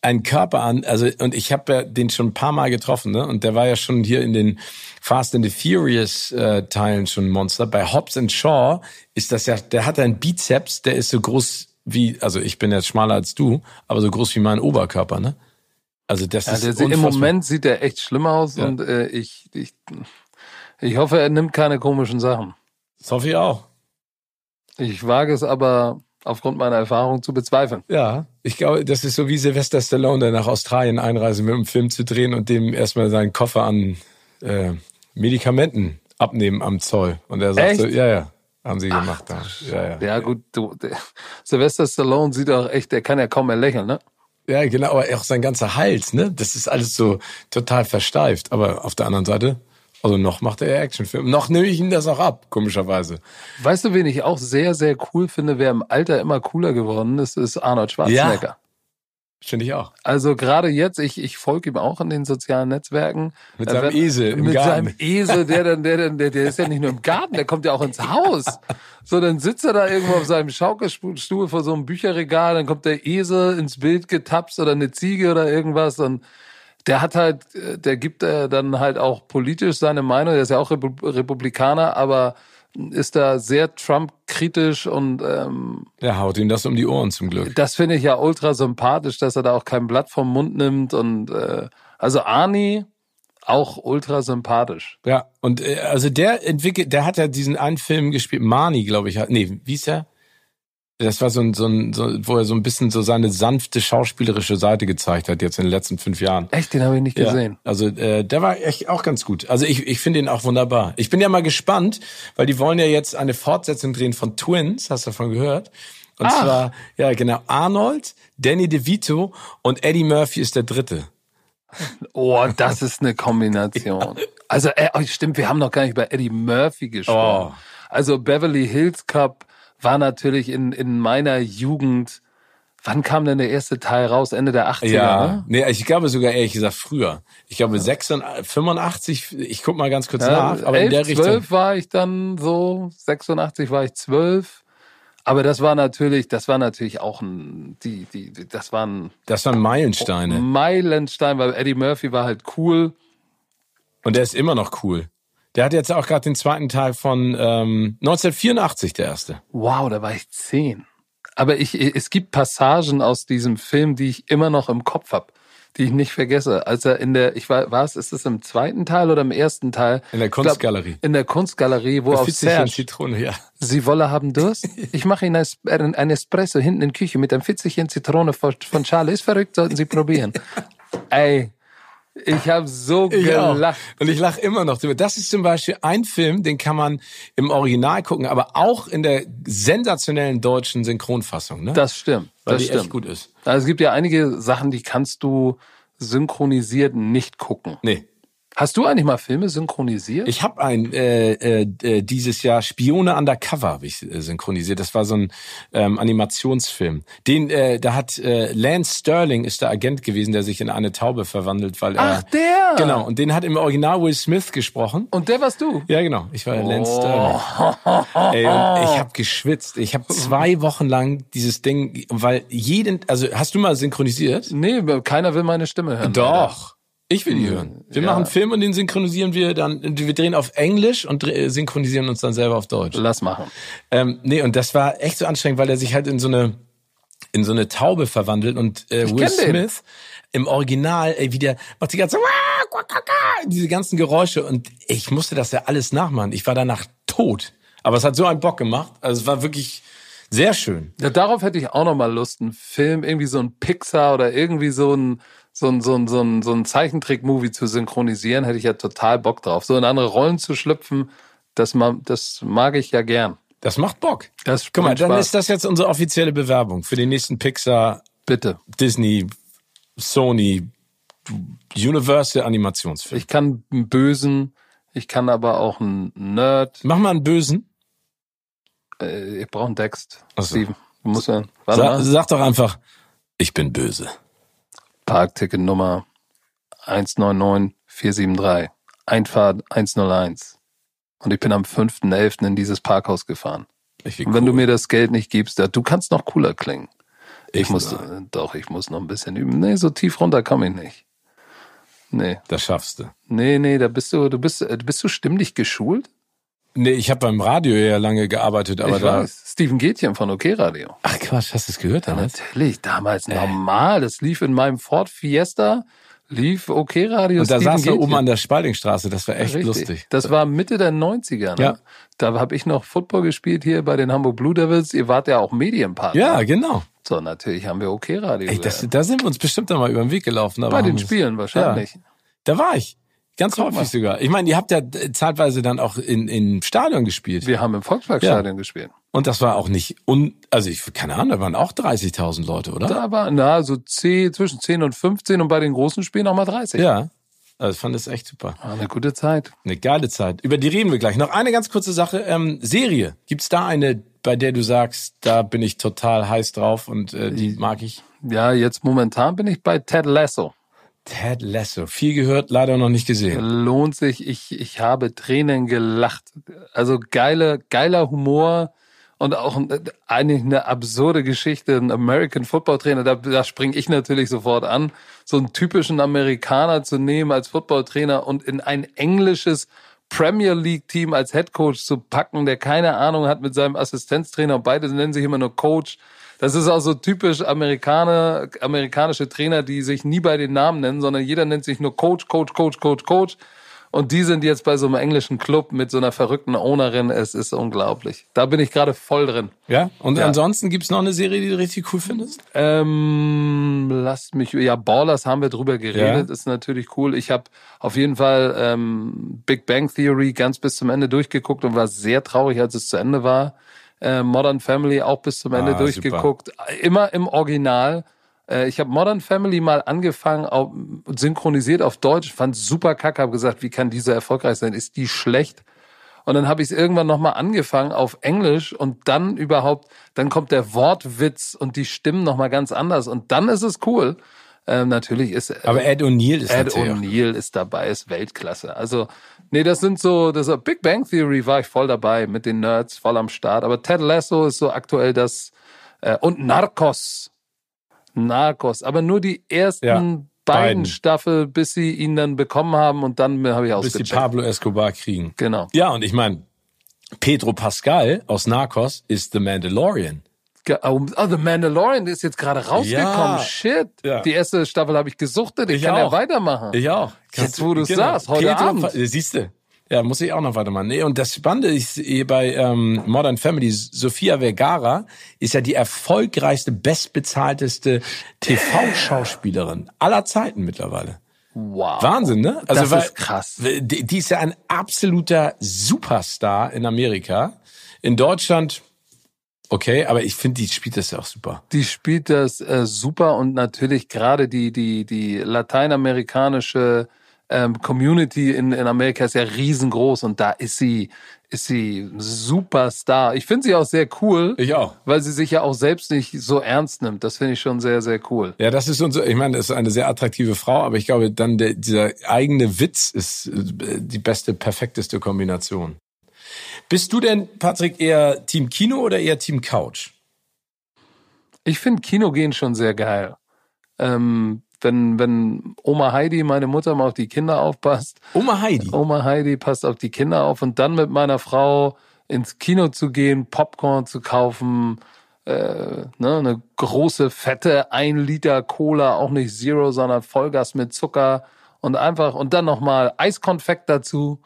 einen Körper an, also und ich habe ja den schon ein paar Mal getroffen, ne? Und der war ja schon hier in den Fast and the Furious äh, Teilen schon ein Monster. Bei Hobbs and Shaw ist das ja, der hat einen Bizeps, der ist so groß wie, also ich bin jetzt schmaler als du, aber so groß wie mein Oberkörper, ne? Also das ja, ist der, Im Moment sieht er echt schlimm aus ja. und äh, ich, ich, ich hoffe, er nimmt keine komischen Sachen. Das hoffe ich auch. Ich wage es aber aufgrund meiner Erfahrung zu bezweifeln. Ja, ich glaube, das ist so wie Sylvester Stallone, der nach Australien einreist, um einen Film zu drehen und dem erstmal seinen Koffer an äh, Medikamenten abnehmen am Zoll. Und er sagt Echt? so, ja, ja, haben sie gemacht. Ach, ja, ja. ja, gut, du, der, Sylvester Stallone sieht auch echt, der kann ja kaum mehr lächeln, ne? Ja, genau, aber auch sein ganzer Hals, ne? Das ist alles so total versteift. Aber auf der anderen Seite, also noch macht er Actionfilme. Noch nehme ich ihm das auch ab, komischerweise. Weißt du, wen ich auch sehr, sehr cool finde, wer im Alter immer cooler geworden ist, ist Arnold Schwarzenegger. Ja. Finde ich auch. Also gerade jetzt, ich, ich folge ihm auch in den sozialen Netzwerken. Mit seinem äh, Esel im mit Garten. seinem Esel, der dann, der dann, der, der ist ja nicht nur im Garten, der kommt ja auch ins Haus. So, dann sitzt er da irgendwo auf seinem Schaukelstuhl vor so einem Bücherregal, dann kommt der Esel ins Bild getapst oder eine Ziege oder irgendwas und der hat halt, der gibt äh, dann halt auch politisch seine Meinung, der ist ja auch Republikaner, aber ist da sehr Trump-kritisch und ähm, er haut ihm das um die Ohren zum Glück. Das finde ich ja ultra sympathisch, dass er da auch kein Blatt vom Mund nimmt und äh, also Arnie auch ultra sympathisch. Ja, und äh, also der entwickelt, der hat ja diesen einen Film gespielt, Marnie, glaube ich, nee, wie ist der? Das war so ein, so ein, so, wo er so ein bisschen so seine sanfte schauspielerische Seite gezeigt hat jetzt in den letzten fünf Jahren. Echt, den habe ich nicht gesehen. Ja, also äh, der war echt auch ganz gut. Also ich, ich finde ihn auch wunderbar. Ich bin ja mal gespannt, weil die wollen ja jetzt eine Fortsetzung drehen von Twins, hast du davon gehört? Und Ach. zwar, ja genau, Arnold, Danny DeVito und Eddie Murphy ist der Dritte. Oh, das ist eine Kombination. ja. Also, äh, oh, stimmt, wir haben noch gar nicht über Eddie Murphy gesprochen. Oh. Also Beverly Hills Cup war natürlich in, in meiner Jugend. Wann kam denn der erste Teil raus? Ende der 80er? Ja, ne? nee, ich glaube sogar ehrlich gesagt früher. Ich glaube 86, 85, ich guck mal ganz kurz ja, nach. Aber 11, in der 12 Richtung. war ich dann so, 86 war ich 12. Aber das war natürlich, das war natürlich auch ein, die, die, das waren. Das waren Meilensteine. Meilenstein, weil Eddie Murphy war halt cool. Und er ist immer noch cool. Der hat jetzt auch gerade den zweiten Teil von ähm, 1984, der erste. Wow, da war ich zehn. Aber ich, es gibt Passagen aus diesem Film, die ich immer noch im Kopf habe, die ich nicht vergesse. Als er in der, ich war, was, ist es im zweiten Teil oder im ersten Teil? In der Kunstgalerie. Glaub, in der Kunstgalerie, wo auf Serge, Zitrone, ja. Sie wolle haben Durst? Ich mache Ihnen ein Espresso hinten in der Küche mit einem Fitzelchen Zitrone von Charlie. Ist verrückt, sollten Sie probieren. Ey, ich habe so ich gelacht. Auch. Und ich lache immer noch drüber. Das ist zum Beispiel ein Film, den kann man im Original gucken, aber auch in der sensationellen deutschen Synchronfassung. Ne? Das stimmt. Weil das die stimmt. echt gut ist. Also es gibt ja einige Sachen, die kannst du synchronisiert nicht gucken. Nee. Hast du eigentlich mal Filme synchronisiert? Ich habe ein äh, äh, dieses Jahr Spione Undercover habe ich äh, synchronisiert. Das war so ein ähm, Animationsfilm. Den äh, da hat äh, Lance Sterling ist der Agent gewesen, der sich in eine Taube verwandelt, weil er Ach, der. Genau, und den hat im Original Will Smith gesprochen. Und der warst du? Ja, genau. Ich war oh. Lance Sterling. Ey, und ich habe geschwitzt. Ich habe zwei Wochen lang dieses Ding, weil jeden also hast du mal synchronisiert? Nee, keiner will meine Stimme hören. Doch. Ich will die hm, hören. Wir ja. machen einen Film und den synchronisieren wir dann. Wir drehen auf Englisch und synchronisieren uns dann selber auf Deutsch. Lass machen. Ähm, nee, und das war echt so anstrengend, weil er sich halt in so eine in so eine Taube verwandelt und äh, Will Smith den. im Original ey, wieder macht die ganze diese ganzen Geräusche und ich musste das ja alles nachmachen. Ich war danach tot. Aber es hat so einen Bock gemacht. Also es war wirklich sehr schön. Ja, darauf hätte ich auch noch mal Lust, einen Film, irgendwie so ein Pixar oder irgendwie so ein so ein, so ein, so ein, so ein Zeichentrick-Movie zu synchronisieren, hätte ich ja total Bock drauf. So in andere Rollen zu schlüpfen, das, das mag ich ja gern. Das macht Bock. Das Guck mal, dann Spaß. ist das jetzt unsere offizielle Bewerbung für den nächsten Pixar, Bitte. Disney, Sony, Universal Animationsfilm. Ich kann einen Bösen, ich kann aber auch einen Nerd. Mach mal einen Bösen. Äh, ich brauche einen Text. Ach so. Steven, du musst ja. Sa sag doch einfach, ich bin böse. Parkticketnummer 199473, Einfahrt 101. Und ich bin am 5.11. in dieses Parkhaus gefahren. Und wenn cool. du mir das Geld nicht gibst, du kannst noch cooler klingen. Ich, ich muss, äh, doch, ich muss noch ein bisschen üben. Nee, so tief runter komme ich nicht. Nee. Das schaffst du. Nee, nee, da bist du, du bist, äh, bist du stimmlich geschult? Nee, ich habe beim Radio ja lange gearbeitet, aber ich da. Weiß. Steven Gätchen von OK Radio. Ach Quatsch, hast du es gehört damals? Ja, natürlich, damals äh. normal. Das lief in meinem Ford Fiesta, lief OK Radio. Und da Steven saß er oben an der Spaldingstraße, das war echt Richtig. lustig. Das war Mitte der 90er, ne? Ja. Da habe ich noch Football gespielt hier bei den Hamburg Blue Devils. Ihr wart ja auch Medienpartner. Ja, genau. So, natürlich haben wir OK Radio. Ey, das, da sind wir uns bestimmt einmal über den Weg gelaufen. Aber bei den Spielen wahrscheinlich. Ja. Da war ich. Ganz Guck häufig mal. sogar. Ich meine, ihr habt ja zeitweise dann auch in, in Stadion gespielt. Wir haben im Volksparkstadion ja. gespielt. Und das war auch nicht un, also ich, keine Ahnung, da waren auch 30.000 Leute, oder? Da war, na, so 10, zwischen 10 und 15 und bei den großen Spielen auch mal 30. Ja. Also ich fand das echt super. War eine gute Zeit. Eine geile Zeit. Über die reden wir gleich. Noch eine ganz kurze Sache. Ähm, Serie. Gibt's da eine, bei der du sagst, da bin ich total heiß drauf und äh, die mag ich? Ja, jetzt momentan bin ich bei Ted Lasso. Ted Lasso. Viel gehört, leider noch nicht gesehen. Lohnt sich. Ich, ich habe Tränen gelacht. Also geile, geiler Humor und auch eigentlich eine absurde Geschichte. Ein American Football Trainer, da, da springe ich natürlich sofort an, so einen typischen Amerikaner zu nehmen als Football Trainer und in ein englisches Premier League Team als Head Coach zu packen, der keine Ahnung hat mit seinem Assistenztrainer beide nennen sich immer nur Coach. Das ist auch so typisch Amerikaner, amerikanische Trainer, die sich nie bei den Namen nennen, sondern jeder nennt sich nur Coach, Coach, Coach, Coach, Coach. Und die sind jetzt bei so einem englischen Club mit so einer verrückten Ownerin. Es ist unglaublich. Da bin ich gerade voll drin. Ja? Und ja. ansonsten gibt's noch eine Serie, die du richtig cool findest? Ähm, lass mich, ja, Ballers haben wir drüber geredet, ja. ist natürlich cool. Ich habe auf jeden Fall ähm, Big Bang Theory ganz bis zum Ende durchgeguckt und war sehr traurig, als es zu Ende war. Äh, Modern Family auch bis zum Ende ah, durchgeguckt. Super. Immer im Original. Äh, ich habe Modern Family mal angefangen, auch synchronisiert auf Deutsch, fand super kacke, habe gesagt, wie kann diese erfolgreich sein? Ist die schlecht? Und dann habe ich es irgendwann nochmal angefangen auf Englisch und dann überhaupt, dann kommt der Wortwitz und die Stimmen nochmal ganz anders und dann ist es cool. Ähm, natürlich ist. Aber Ed O'Neill ist Ed O'Neill ist dabei, ist Weltklasse. Also nee, das sind so, das Big Bang Theory war ich voll dabei mit den Nerds voll am Start. Aber Ted Lasso ist so aktuell das äh, und Narcos Narcos, aber nur die ersten ja, beiden, beiden Staffel, bis sie ihn dann bekommen haben und dann habe ich ausgecheckt. Bis sie Pablo Escobar kriegen. Genau. Ja, und ich meine, Pedro Pascal aus Narcos ist The Mandalorian. Oh, oh, The Mandalorian ist jetzt gerade rausgekommen. Ja. Shit. Ja. Die erste Staffel habe ich gesuchtet. Ich, ich kann auch. ja weitermachen. Ich auch. Kannst jetzt, wo du es genau. sagst, heute Pedro, Abend. Siehst du. Ja, muss ich auch noch weitermachen. Nee, und das Spannende ist hier bei ähm, Modern Family, Sofia Vergara ist ja die erfolgreichste, bestbezahlteste TV-Schauspielerin aller Zeiten mittlerweile. Wow. Wahnsinn, ne? Also das weil, ist krass. Die, die ist ja ein absoluter Superstar in Amerika. In Deutschland Okay, aber ich finde, die spielt das ja auch super. Die spielt das äh, super und natürlich gerade die die die lateinamerikanische ähm, Community in, in Amerika ist ja riesengroß und da ist sie, ist sie Superstar. Ich finde sie auch sehr cool. Ich auch. Weil sie sich ja auch selbst nicht so ernst nimmt. Das finde ich schon sehr, sehr cool. Ja, das ist so, ich meine, das ist eine sehr attraktive Frau, aber ich glaube, dann der, dieser eigene Witz ist äh, die beste, perfekteste Kombination. Bist du denn, Patrick, eher Team Kino oder eher Team Couch? Ich finde Kino gehen schon sehr geil. Ähm, wenn, wenn Oma Heidi, meine Mutter, mal auf die Kinder aufpasst. Oma Heidi? Oma Heidi passt auf die Kinder auf und dann mit meiner Frau ins Kino zu gehen, Popcorn zu kaufen, äh, ne, eine große, fette, ein Liter Cola, auch nicht Zero, sondern Vollgas mit Zucker und einfach, und dann nochmal Eiskonfekt dazu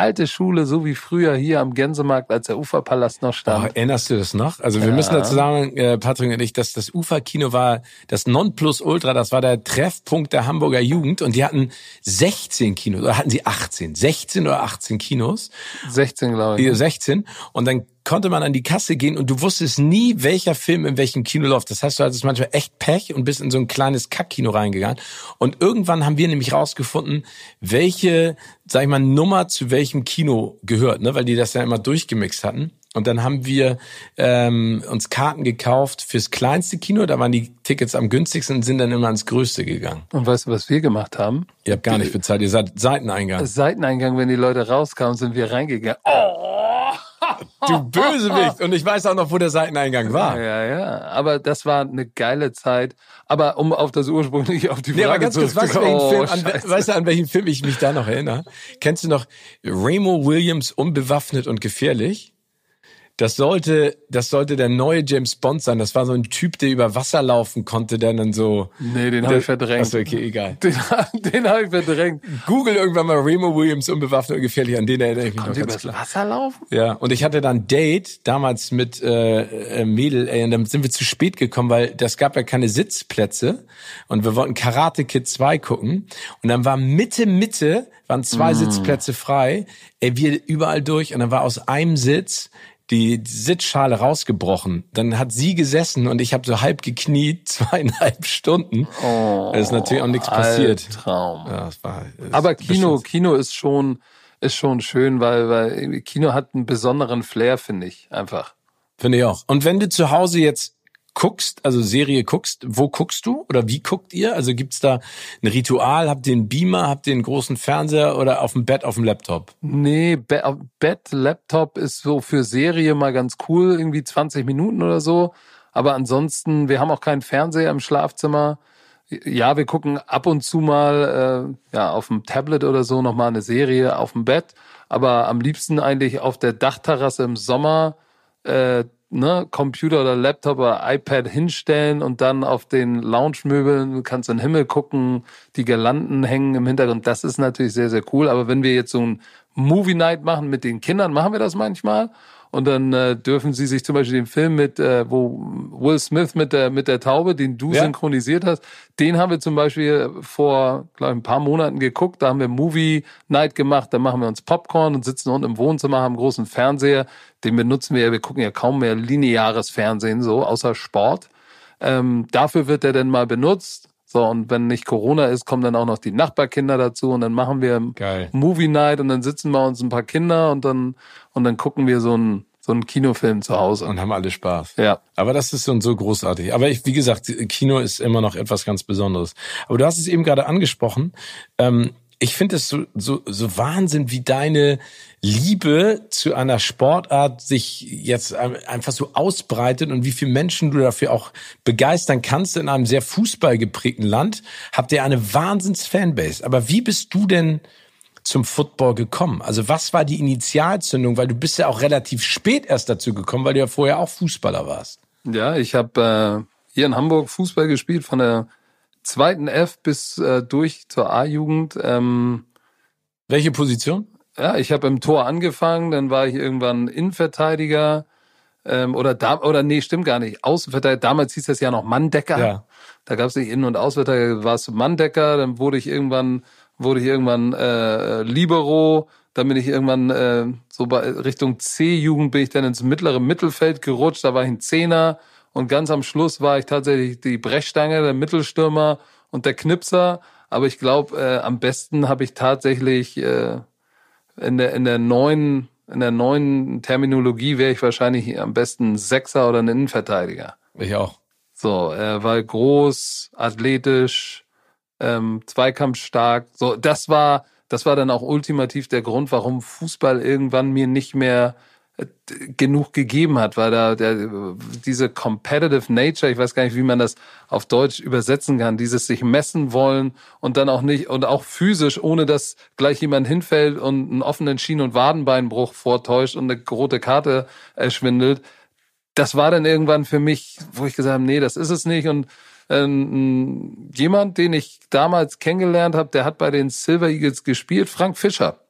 alte Schule, so wie früher hier am Gänsemarkt, als der Uferpalast noch stand. Oh, erinnerst du das noch? Also wir ja. müssen dazu sagen, äh, Patrick und ich, dass das Uferkino war das Nonplusultra, das war der Treffpunkt der Hamburger Jugend und die hatten 16 Kinos, oder hatten sie 18? 16 oder 18 Kinos? 16, glaube ich. 16. Und dann konnte man an die Kasse gehen und du wusstest nie, welcher Film in welchem Kino läuft. Das heißt, du hattest manchmal echt Pech und bist in so ein kleines Kackkino reingegangen. Und irgendwann haben wir nämlich rausgefunden, welche, sag ich mal, Nummer zu welchem Kino gehört, ne? weil die das ja immer durchgemixt hatten. Und dann haben wir ähm, uns Karten gekauft fürs kleinste Kino. Da waren die Tickets am günstigsten und sind dann immer ans größte gegangen. Und weißt du, was wir gemacht haben? Ihr habt gar nicht bezahlt. Ihr seid Seiteneingang. Seiteneingang, wenn die Leute rauskamen, sind wir reingegangen. Oh! Du Bösewicht. Und ich weiß auch noch, wo der Seiteneingang war. Ja, ja. Aber das war eine geile Zeit. Aber um auf das ursprüngliche, auf die Frage nee, aber ganz kurz, weißt, oh, Film, an, weißt du, an welchen Film ich mich da noch erinnere? Kennst du noch Remo Williams unbewaffnet und gefährlich? Das sollte, das sollte der neue James Bond sein. Das war so ein Typ, der über Wasser laufen konnte, der dann so. Nee, den habe ich verdrängt. Achso, okay, egal. Den, den habe ich verdrängt. Google irgendwann mal Remo Williams unbewaffnet und gefährlich. An den erinnere ich mich noch ganz klar. Wasser laufen? Ja, und ich hatte dann Date damals mit äh, äh, Mädel, ey, und dann sind wir zu spät gekommen, weil das gab ja keine Sitzplätze und wir wollten Karate Kid 2 gucken und dann war Mitte Mitte waren zwei mm. Sitzplätze frei. Ey, wir überall durch und dann war aus einem Sitz die Sitzschale rausgebrochen. Dann hat sie gesessen und ich habe so halb gekniet, zweieinhalb Stunden. Oh, da ist natürlich auch nichts passiert. Traum. Ja, das war, das Aber Kino, Kino ist schon, ist schon schön, weil, weil Kino hat einen besonderen Flair, finde ich, einfach. Finde ich auch. Und wenn du zu Hause jetzt guckst, also Serie guckst, wo guckst du oder wie guckt ihr? Also gibt's da ein Ritual? Habt ihr einen Beamer? Habt ihr einen großen Fernseher oder auf dem Bett, auf dem Laptop? Nee, Be Bett, Laptop ist so für Serie mal ganz cool, irgendwie 20 Minuten oder so. Aber ansonsten, wir haben auch keinen Fernseher im Schlafzimmer. Ja, wir gucken ab und zu mal äh, ja auf dem Tablet oder so noch mal eine Serie auf dem Bett, aber am liebsten eigentlich auf der Dachterrasse im Sommer äh, ne, Computer oder Laptop oder iPad hinstellen und dann auf den Lounge-Möbeln kannst du in den Himmel gucken, die Girlanden hängen im Hintergrund. Das ist natürlich sehr, sehr cool. Aber wenn wir jetzt so ein Movie Night machen mit den Kindern, machen wir das manchmal. Und dann äh, dürfen sie sich zum Beispiel den Film mit, äh, wo Will Smith mit der mit der Taube, den du ja. synchronisiert hast, den haben wir zum Beispiel vor, glaube ein paar Monaten geguckt. Da haben wir Movie Night gemacht. Da machen wir uns Popcorn und sitzen unten im Wohnzimmer, haben einen großen Fernseher. Den benutzen wir. Wir gucken ja kaum mehr lineares Fernsehen so, außer Sport. Ähm, dafür wird er dann mal benutzt. So, und wenn nicht Corona ist, kommen dann auch noch die Nachbarkinder dazu und dann machen wir Geil. Movie Night und dann sitzen bei uns ein paar Kinder und dann, und dann gucken wir so einen, so einen Kinofilm zu Hause. Und haben alle Spaß. Ja. Aber das ist so, so großartig. Aber ich, wie gesagt, Kino ist immer noch etwas ganz Besonderes. Aber du hast es eben gerade angesprochen. Ähm, ich finde es so, so, so Wahnsinn, wie deine Liebe zu einer Sportart sich jetzt einfach so ausbreitet und wie viele Menschen du dafür auch begeistern kannst in einem sehr fußballgeprägten Land. Habt ihr eine Wahnsinns-Fanbase. Aber wie bist du denn zum Football gekommen? Also was war die Initialzündung? Weil du bist ja auch relativ spät erst dazu gekommen, weil du ja vorher auch Fußballer warst. Ja, ich habe äh, hier in Hamburg Fußball gespielt von der zweiten F bis äh, durch zur A-Jugend. Ähm, Welche Position? Ja, ich habe im Tor angefangen, dann war ich irgendwann Innenverteidiger ähm, oder da oder nee, stimmt gar nicht. Außenverteidiger. Damals hieß das ja noch Manndecker. Ja. Da gab es nicht Innen- und Außenverteidiger, war es Manndecker. Dann wurde ich irgendwann wurde ich irgendwann äh, Libero. Dann bin ich irgendwann äh, so bei Richtung C-Jugend bin ich dann ins mittlere Mittelfeld gerutscht. Da war ich ein Zehner. Und ganz am Schluss war ich tatsächlich die Brechstange, der Mittelstürmer und der Knipser. Aber ich glaube, äh, am besten habe ich tatsächlich äh, in der in der neuen in der neuen Terminologie wäre ich wahrscheinlich am besten Sechser oder ein Innenverteidiger. Ich auch. So, er war groß, athletisch, ähm, zweikampfstark. So, das war das war dann auch ultimativ der Grund, warum Fußball irgendwann mir nicht mehr genug gegeben hat, weil da der, diese competitive nature, ich weiß gar nicht, wie man das auf Deutsch übersetzen kann, dieses sich messen wollen und dann auch nicht und auch physisch, ohne dass gleich jemand hinfällt und einen offenen Schien- und Wadenbeinbruch vortäuscht und eine rote Karte erschwindelt. Das war dann irgendwann für mich, wo ich gesagt habe, nee, das ist es nicht und ähm, jemand, den ich damals kennengelernt habe, der hat bei den Silver Eagles gespielt, Frank Fischer.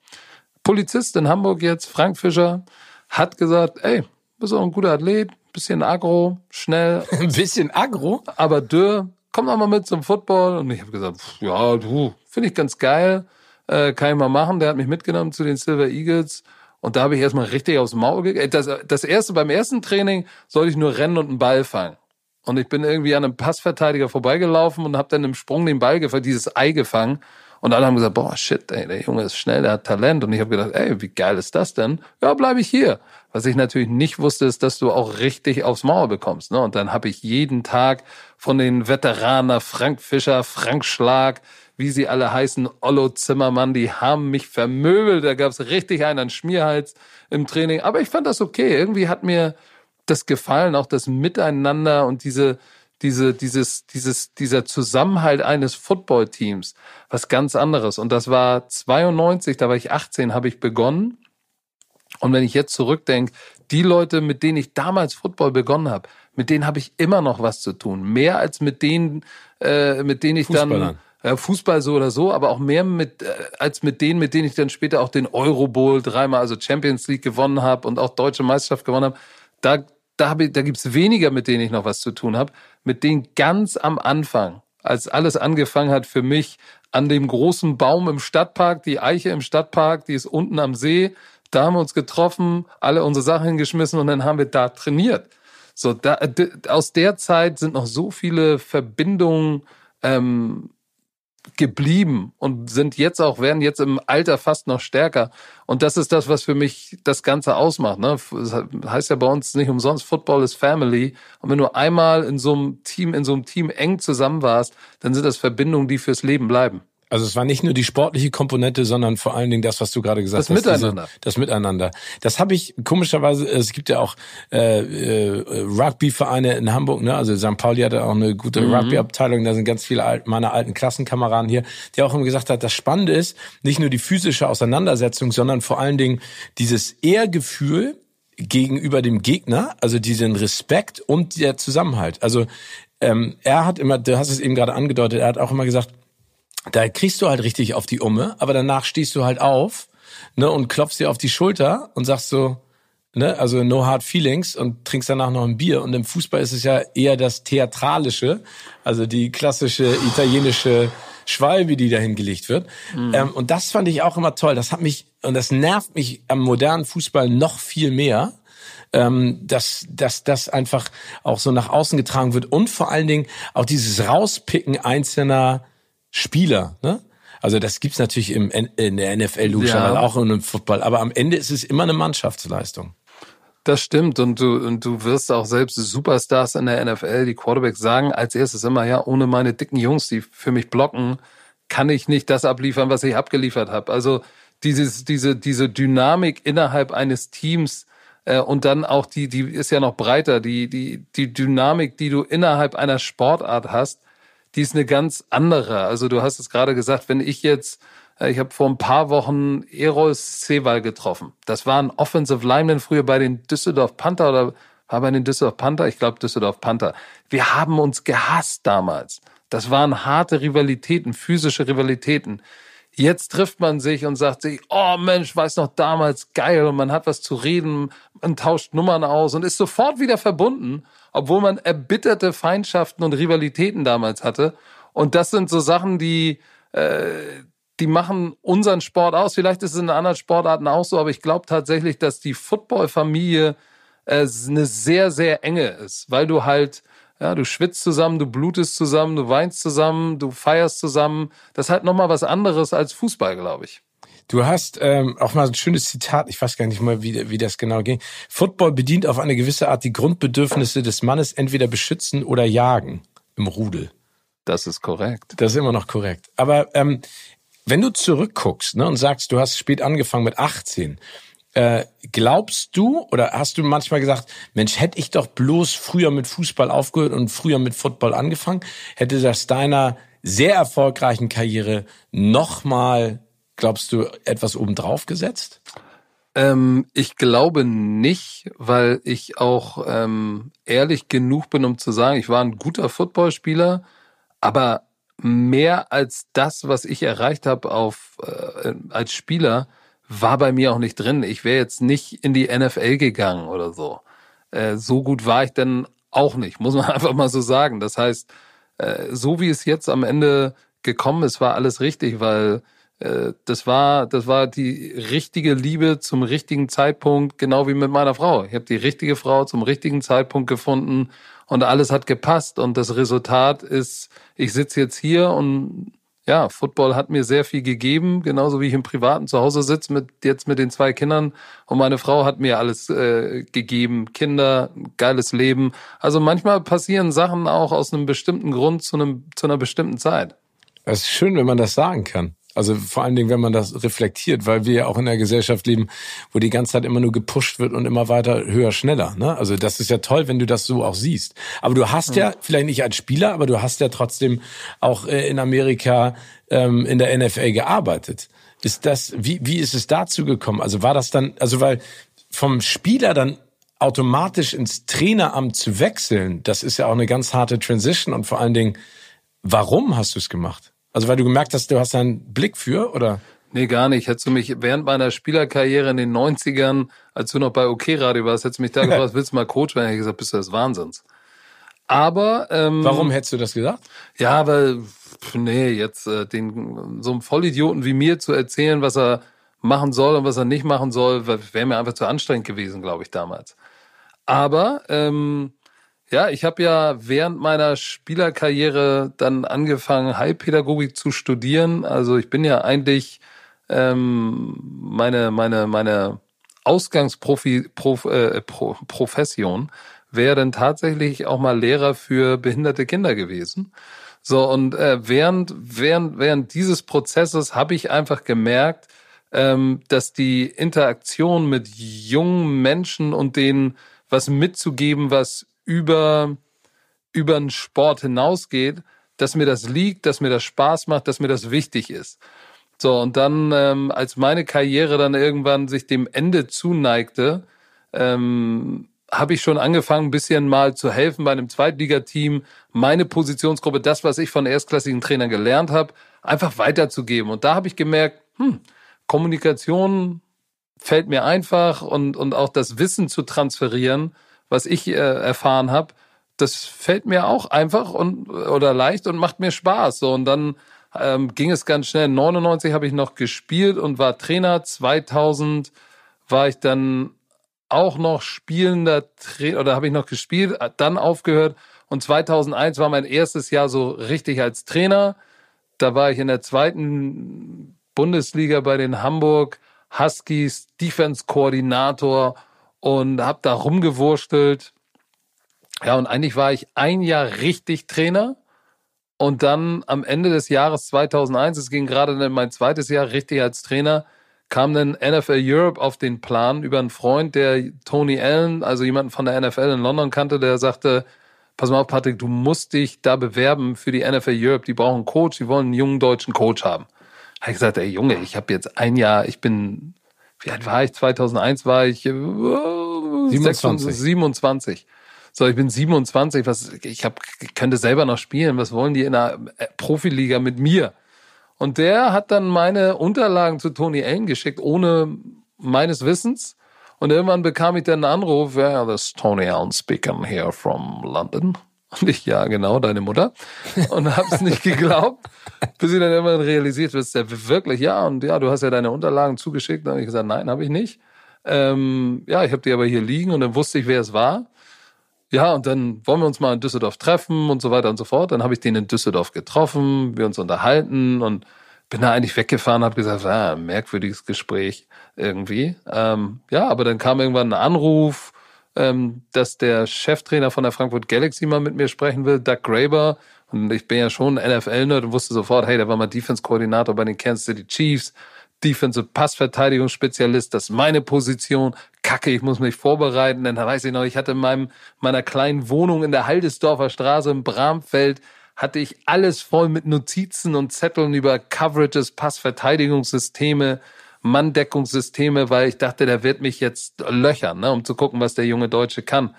Polizist in Hamburg jetzt, Frank Fischer, hat gesagt, ey, bist auch ein guter Athlet, bisschen aggro, schnell. Ein bisschen aggro? Aber dürr, komm doch mal mit zum Football. Und ich habe gesagt, ja, du, finde ich ganz geil, äh, kann ich mal machen. Der hat mich mitgenommen zu den Silver Eagles. Und da habe ich erstmal richtig aufs Maul gekriegt. Das, das erste, beim ersten Training sollte ich nur rennen und einen Ball fangen. Und ich bin irgendwie an einem Passverteidiger vorbeigelaufen und habe dann im Sprung den Ball gefangen, dieses Ei gefangen. Und alle haben gesagt, boah, shit, ey, der Junge ist schnell, der hat Talent. Und ich habe gedacht, ey, wie geil ist das denn? Ja, bleibe ich hier. Was ich natürlich nicht wusste, ist, dass du auch richtig aufs Maul bekommst. Ne? Und dann habe ich jeden Tag von den Veteraner Frank Fischer, Frank Schlag, wie sie alle heißen, Ollo Zimmermann, die haben mich vermöbelt. Da gab's richtig einen an Schmierhals im Training. Aber ich fand das okay. Irgendwie hat mir das gefallen, auch das Miteinander und diese diese, dieses, dieses, dieser Zusammenhalt eines Footballteams, was ganz anderes. Und das war 92, da war ich 18, habe ich begonnen. Und wenn ich jetzt zurückdenke, die Leute, mit denen ich damals Football begonnen habe, mit denen habe ich immer noch was zu tun. Mehr als mit denen, äh, mit denen ich dann äh, Fußball so oder so, aber auch mehr mit äh, als mit denen, mit denen ich dann später auch den Euro Bowl dreimal, also Champions League gewonnen habe und auch deutsche Meisterschaft gewonnen habe. Da da, ich, da gibt's weniger, mit denen ich noch was zu tun habe. Mit denen ganz am Anfang, als alles angefangen hat für mich, an dem großen Baum im Stadtpark, die Eiche im Stadtpark, die ist unten am See. Da haben wir uns getroffen, alle unsere Sachen hingeschmissen und dann haben wir da trainiert. So, da, aus der Zeit sind noch so viele Verbindungen ähm, geblieben und sind jetzt auch, werden jetzt im Alter fast noch stärker. Und das ist das, was für mich das Ganze ausmacht. Ne? Das heißt ja bei uns nicht umsonst, Football is Family. Und wenn du einmal in so einem Team, in so einem Team eng zusammen warst, dann sind das Verbindungen, die fürs Leben bleiben. Also es war nicht nur die sportliche Komponente, sondern vor allen Dingen das, was du gerade gesagt das hast. Miteinander. Diese, das Miteinander. Das habe ich komischerweise, es gibt ja auch äh, äh, Rugby-Vereine in Hamburg, ne? Also St. Pauli hatte auch eine gute mhm. Rugby-Abteilung, da sind ganz viele alt, meine alten Klassenkameraden hier, die auch immer gesagt hat, das Spannende ist, nicht nur die physische Auseinandersetzung, sondern vor allen Dingen dieses Ehrgefühl gegenüber dem Gegner, also diesen Respekt und der Zusammenhalt. Also ähm, er hat immer, du hast es eben gerade angedeutet, er hat auch immer gesagt, da kriegst du halt richtig auf die Umme, aber danach stehst du halt auf ne, und klopfst dir auf die Schulter und sagst so, ne, also no hard feelings und trinkst danach noch ein Bier. Und im Fußball ist es ja eher das Theatralische, also die klassische italienische Schwalbe, die da hingelegt wird. Mhm. Ähm, und das fand ich auch immer toll. Das hat mich, und das nervt mich am modernen Fußball noch viel mehr, ähm, dass, dass das einfach auch so nach außen getragen wird und vor allen Dingen auch dieses Rauspicken einzelner Spieler, ne? Also das gibt's natürlich im, in der NFL logischerweise ja. auch in einem Football, aber am Ende ist es immer eine Mannschaftsleistung. Das stimmt und du und du wirst auch selbst Superstars in der NFL, die Quarterbacks sagen als erstes immer ja, ohne meine dicken Jungs, die für mich blocken, kann ich nicht das abliefern, was ich abgeliefert habe. Also dieses diese diese Dynamik innerhalb eines Teams äh, und dann auch die die ist ja noch breiter, die die die Dynamik, die du innerhalb einer Sportart hast die ist eine ganz andere. Also du hast es gerade gesagt, wenn ich jetzt, äh, ich habe vor ein paar Wochen Eros Sewal getroffen. Das war ein Offensive Lineman früher bei den Düsseldorf Panther oder war bei den Düsseldorf Panther? Ich glaube Düsseldorf Panther. Wir haben uns gehasst damals. Das waren harte Rivalitäten, physische Rivalitäten. Jetzt trifft man sich und sagt sich, oh Mensch, weiß noch damals geil und man hat was zu reden, man tauscht Nummern aus und ist sofort wieder verbunden obwohl man erbitterte Feindschaften und Rivalitäten damals hatte. Und das sind so Sachen, die, äh, die machen unseren Sport aus. Vielleicht ist es in anderen Sportarten auch so, aber ich glaube tatsächlich, dass die Footballfamilie äh, eine sehr, sehr enge ist, weil du halt, ja, du schwitzt zusammen, du blutest zusammen, du weinst zusammen, du feierst zusammen. Das ist halt nochmal was anderes als Fußball, glaube ich. Du hast ähm, auch mal ein schönes Zitat, ich weiß gar nicht mal, wie, wie das genau ging. Football bedient auf eine gewisse Art die Grundbedürfnisse des Mannes entweder beschützen oder jagen im Rudel. Das ist korrekt. Das ist immer noch korrekt. Aber ähm, wenn du zurückguckst ne, und sagst, du hast spät angefangen mit 18, äh, glaubst du oder hast du manchmal gesagt, Mensch, hätte ich doch bloß früher mit Fußball aufgehört und früher mit Football angefangen, hätte das deiner sehr erfolgreichen Karriere nochmal glaubst du, etwas obendrauf gesetzt? Ähm, ich glaube nicht, weil ich auch ähm, ehrlich genug bin, um zu sagen, ich war ein guter Footballspieler, aber mehr als das, was ich erreicht habe auf äh, als Spieler, war bei mir auch nicht drin. Ich wäre jetzt nicht in die NFL gegangen oder so. Äh, so gut war ich dann auch nicht, muss man einfach mal so sagen. Das heißt, äh, so wie es jetzt am Ende gekommen ist, war alles richtig, weil das war, das war die richtige Liebe zum richtigen Zeitpunkt, genau wie mit meiner Frau. Ich habe die richtige Frau zum richtigen Zeitpunkt gefunden und alles hat gepasst. Und das Resultat ist, ich sitze jetzt hier und ja, Football hat mir sehr viel gegeben, genauso wie ich im Privaten zu Hause sitze mit jetzt mit den zwei Kindern und meine Frau hat mir alles äh, gegeben, Kinder, geiles Leben. Also manchmal passieren Sachen auch aus einem bestimmten Grund zu einem zu einer bestimmten Zeit. Es ist schön, wenn man das sagen kann. Also vor allen Dingen, wenn man das reflektiert, weil wir ja auch in einer Gesellschaft leben, wo die ganze Zeit immer nur gepusht wird und immer weiter höher, schneller. Ne? Also das ist ja toll, wenn du das so auch siehst. Aber du hast ja, vielleicht nicht als Spieler, aber du hast ja trotzdem auch äh, in Amerika ähm, in der NFL gearbeitet. Ist das, wie, wie ist es dazu gekommen? Also war das dann, also weil vom Spieler dann automatisch ins Traineramt zu wechseln, das ist ja auch eine ganz harte Transition und vor allen Dingen, warum hast du es gemacht? Also weil du gemerkt hast, du hast einen Blick für, oder? Nee, gar nicht. Hättest du mich während meiner Spielerkarriere in den 90ern, als du noch bei OK Radio warst, hättest du mich da gefragt, willst du mal Coach werden? Hätte ich gesagt, bist du des Wahnsinns. Aber ähm, Warum hättest du das gesagt? Ja, weil nee, jetzt äh, den so einem Vollidioten wie mir zu erzählen, was er machen soll und was er nicht machen soll, wäre mir einfach zu anstrengend gewesen, glaube ich, damals. Aber ähm, Ja, ich habe ja während meiner Spielerkarriere dann angefangen, Heilpädagogik zu studieren. Also ich bin ja eigentlich ähm, meine meine meine Ausgangsprofession äh, Pro, Profession wäre dann tatsächlich auch mal Lehrer für behinderte Kinder gewesen. So und äh, während während während dieses Prozesses habe ich einfach gemerkt, ähm, dass die Interaktion mit jungen Menschen und denen was mitzugeben, was über über den Sport hinausgeht, dass mir das liegt, dass mir das Spaß macht, dass mir das wichtig ist. So, und dann, ähm, als meine Karriere dann irgendwann sich dem Ende zuneigte, ähm, habe ich schon angefangen, ein bisschen mal zu helfen bei einem Zweitligateam, meine Positionsgruppe, das, was ich von erstklassigen Trainern gelernt habe, einfach weiterzugeben. Und da habe ich gemerkt, hm, Kommunikation fällt mir einfach und, und auch das Wissen zu transferieren, was ich äh, erfahren habe, das fällt mir auch einfach und oder leicht und macht mir Spaß. So und dann ähm, ging es ganz schnell. 99 habe ich noch gespielt und war Trainer. 2000 war ich dann auch noch spielender Trainer oder habe ich noch gespielt, dann aufgehört und 2001 war mein erstes Jahr so richtig als Trainer. Da war ich in der zweiten Bundesliga bei den Hamburg Huskies Defense Koordinator und habe da rumgewurstelt. Ja, und eigentlich war ich ein Jahr richtig Trainer und dann am Ende des Jahres 2001, es ging gerade in mein zweites Jahr richtig als Trainer, kam dann NFL Europe auf den Plan über einen Freund, der Tony Allen, also jemanden von der NFL in London kannte, der sagte, pass mal auf, Patrick, du musst dich da bewerben für die NFL Europe. Die brauchen einen Coach, die wollen einen jungen deutschen Coach haben. Da habe ich gesagt, ey Junge, ich habe jetzt ein Jahr, ich bin, wie alt war ich? 2001 war ich äh, 27. 27. So, ich bin 27, was ich hab, könnte selber noch spielen. Was wollen die in einer äh, Profiliga mit mir? Und der hat dann meine Unterlagen zu Tony Allen geschickt, ohne meines Wissens. Und irgendwann bekam ich dann einen Anruf, ja, yeah, this Tony Allen speaking here from London. Und ich, ja, genau, deine Mutter. Und hab's nicht geglaubt, bis ich dann irgendwann realisiert, bist der wirklich, ja, und ja, du hast ja deine Unterlagen zugeschickt. Dann habe ich gesagt, nein, habe ich nicht. Ähm, ja, ich habe die aber hier liegen und dann wusste ich, wer es war ja, und dann wollen wir uns mal in Düsseldorf treffen und so weiter und so fort. Dann habe ich den in Düsseldorf getroffen, wir uns unterhalten und bin da eigentlich weggefahren, habe gesagt, ah, merkwürdiges Gespräch irgendwie. Ähm, ja, aber dann kam irgendwann ein Anruf, ähm, dass der Cheftrainer von der Frankfurt Galaxy mal mit mir sprechen will, Doug Graber. Und ich bin ja schon NFL-Nerd und wusste sofort, hey, der war mal Defense-Koordinator bei den Kansas City Chiefs. Defensive Passverteidigungsspezialist, das ist meine Position. Kacke, ich muss mich vorbereiten. Dann weiß ich noch, ich hatte in meinem, meiner kleinen Wohnung in der Haldesdorfer Straße im Bramfeld hatte ich alles voll mit Notizen und Zetteln über Coverages, Passverteidigungssysteme, Manndeckungssysteme, weil ich dachte, der wird mich jetzt löchern, ne, um zu gucken, was der junge Deutsche kann.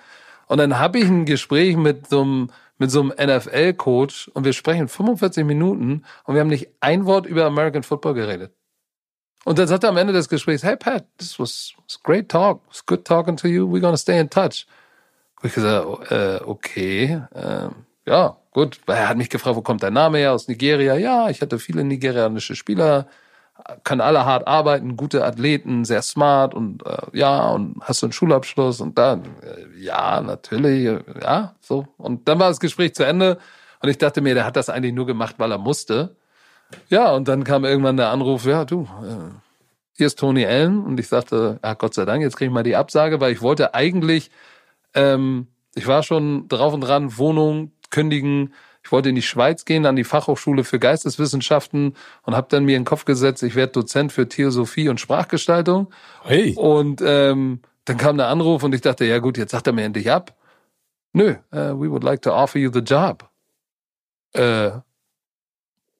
Und dann habe ich ein Gespräch mit so einem mit so einem NFL-Coach und wir sprechen 45 Minuten und wir haben nicht ein Wort über American Football geredet. Und dann sagt er am Ende des Gesprächs, hey Pat, this was, was great talk, it's good talking to you, we're gonna stay in touch. Und ich gesagt, oh, äh, okay, äh, ja, gut. Er hat mich gefragt, wo kommt dein Name her? Aus Nigeria. Ja, ich hatte viele nigerianische Spieler, können alle hart arbeiten, gute Athleten, sehr smart und äh, ja, und hast du einen Schulabschluss und dann, äh, ja, natürlich, ja, so. Und dann war das Gespräch zu Ende und ich dachte mir, der hat das eigentlich nur gemacht, weil er musste. Ja, und dann kam irgendwann der Anruf, ja, du, äh, hier ist Tony Allen. Und ich sagte, ja, Gott sei Dank, jetzt kriege ich mal die Absage, weil ich wollte eigentlich, ähm, ich war schon drauf und dran, Wohnung kündigen. Ich wollte in die Schweiz gehen, an die Fachhochschule für Geisteswissenschaften und habe dann mir in den Kopf gesetzt, ich werde Dozent für Theosophie und Sprachgestaltung. Hey. Und ähm, dann kam der Anruf und ich dachte, ja gut, jetzt sagt er mir endlich ab. Nö, uh, we would like to offer you the job. Äh,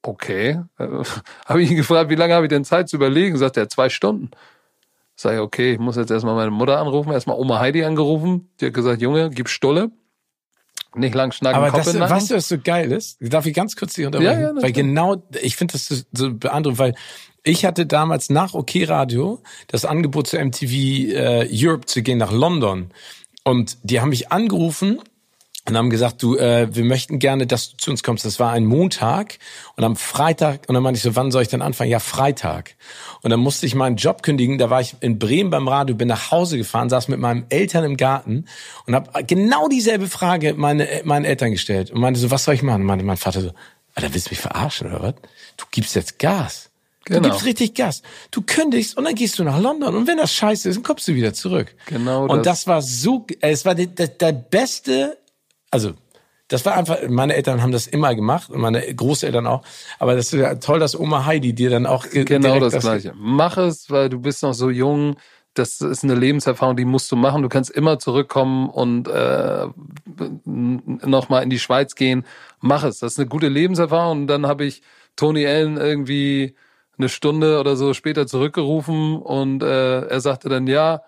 okay. Äh, habe ich ihn gefragt, wie lange habe ich denn Zeit zu überlegen? Sagt er, zwei Stunden. Sag ich, okay, ich muss jetzt erstmal meine Mutter anrufen, erstmal Oma Heidi angerufen. Die hat gesagt, Junge, gib Stolle. Nicht lang schnacken, Aber Kopf das, weißt du, was so geil ist? Darf ich ganz kurz dich unterbrechen? Ja, ja, weil genau, ich finde das so, beeindruckend, weil ich hatte damals nach OK Radio das Angebot zu MTV äh, Europe zu gehen nach London. Und die haben mich angerufen und haben gesagt, du, äh, wir möchten gerne, dass du zu uns kommst. Das war ein Montag und am Freitag, und dann meinte ich so, wann soll ich denn anfangen? Ja, Freitag. Und dann musste ich meinen Job kündigen. Da war ich in Bremen beim Radio, bin nach Hause gefahren, saß mit meinen Eltern im Garten und habe genau dieselbe Frage meine, meinen Eltern gestellt und meinte so, was soll ich machen? Und meinte mein Vater so, Alter, willst du mich verarschen oder was? Du gibst jetzt Gas. Genau. Du gibst richtig Gas. Du kündigst und dann gehst du nach London und wenn das scheiße ist, dann kommst du wieder zurück. Genau. Und das, das war so, es war der, der, der beste also das war einfach, meine Eltern haben das immer gemacht und meine Großeltern auch. Aber das ist ja toll, dass Oma Heidi dir dann auch genau das, das Gleiche. Mach es, weil du bist noch so jung. Das ist eine Lebenserfahrung, die musst du machen. Du kannst immer zurückkommen und äh, nochmal in die Schweiz gehen. Mach es. Das ist eine gute Lebenserfahrung. Und dann habe ich Tony Allen irgendwie eine Stunde oder so später zurückgerufen und äh, er sagte dann, ja,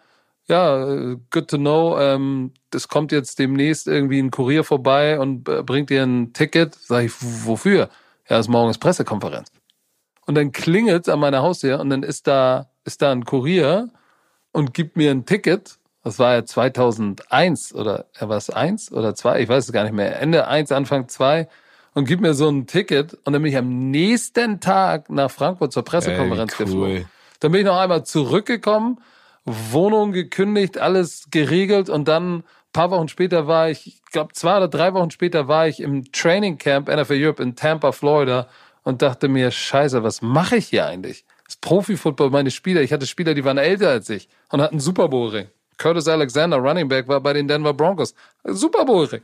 ja, good to know. Ähm, das kommt jetzt demnächst irgendwie ein Kurier vorbei und äh, bringt dir ein Ticket. Sag ich, wofür? Ja, ist morgens Pressekonferenz. Und dann klingelt an meiner Haustür und dann ist da, ist da ein Kurier und gibt mir ein Ticket. Das war ja 2001 oder er war es eins oder zwei, ich weiß es gar nicht mehr. Ende eins, Anfang zwei und gibt mir so ein Ticket und dann bin ich am nächsten Tag nach Frankfurt zur Pressekonferenz Ey, cool. geflogen. Dann bin ich noch einmal zurückgekommen Wohnung gekündigt, alles geregelt und dann paar Wochen später war ich, ich glaube zwei oder drei Wochen später war ich im Training Camp NFL Europe in Tampa, Florida und dachte mir, scheiße, was mache ich hier eigentlich? Das Profi-Football, meine Spieler, ich hatte Spieler, die waren älter als ich und hatten Super Bowl Ring. Curtis Alexander, Running Back, war bei den Denver Broncos. Super Bowl Ring.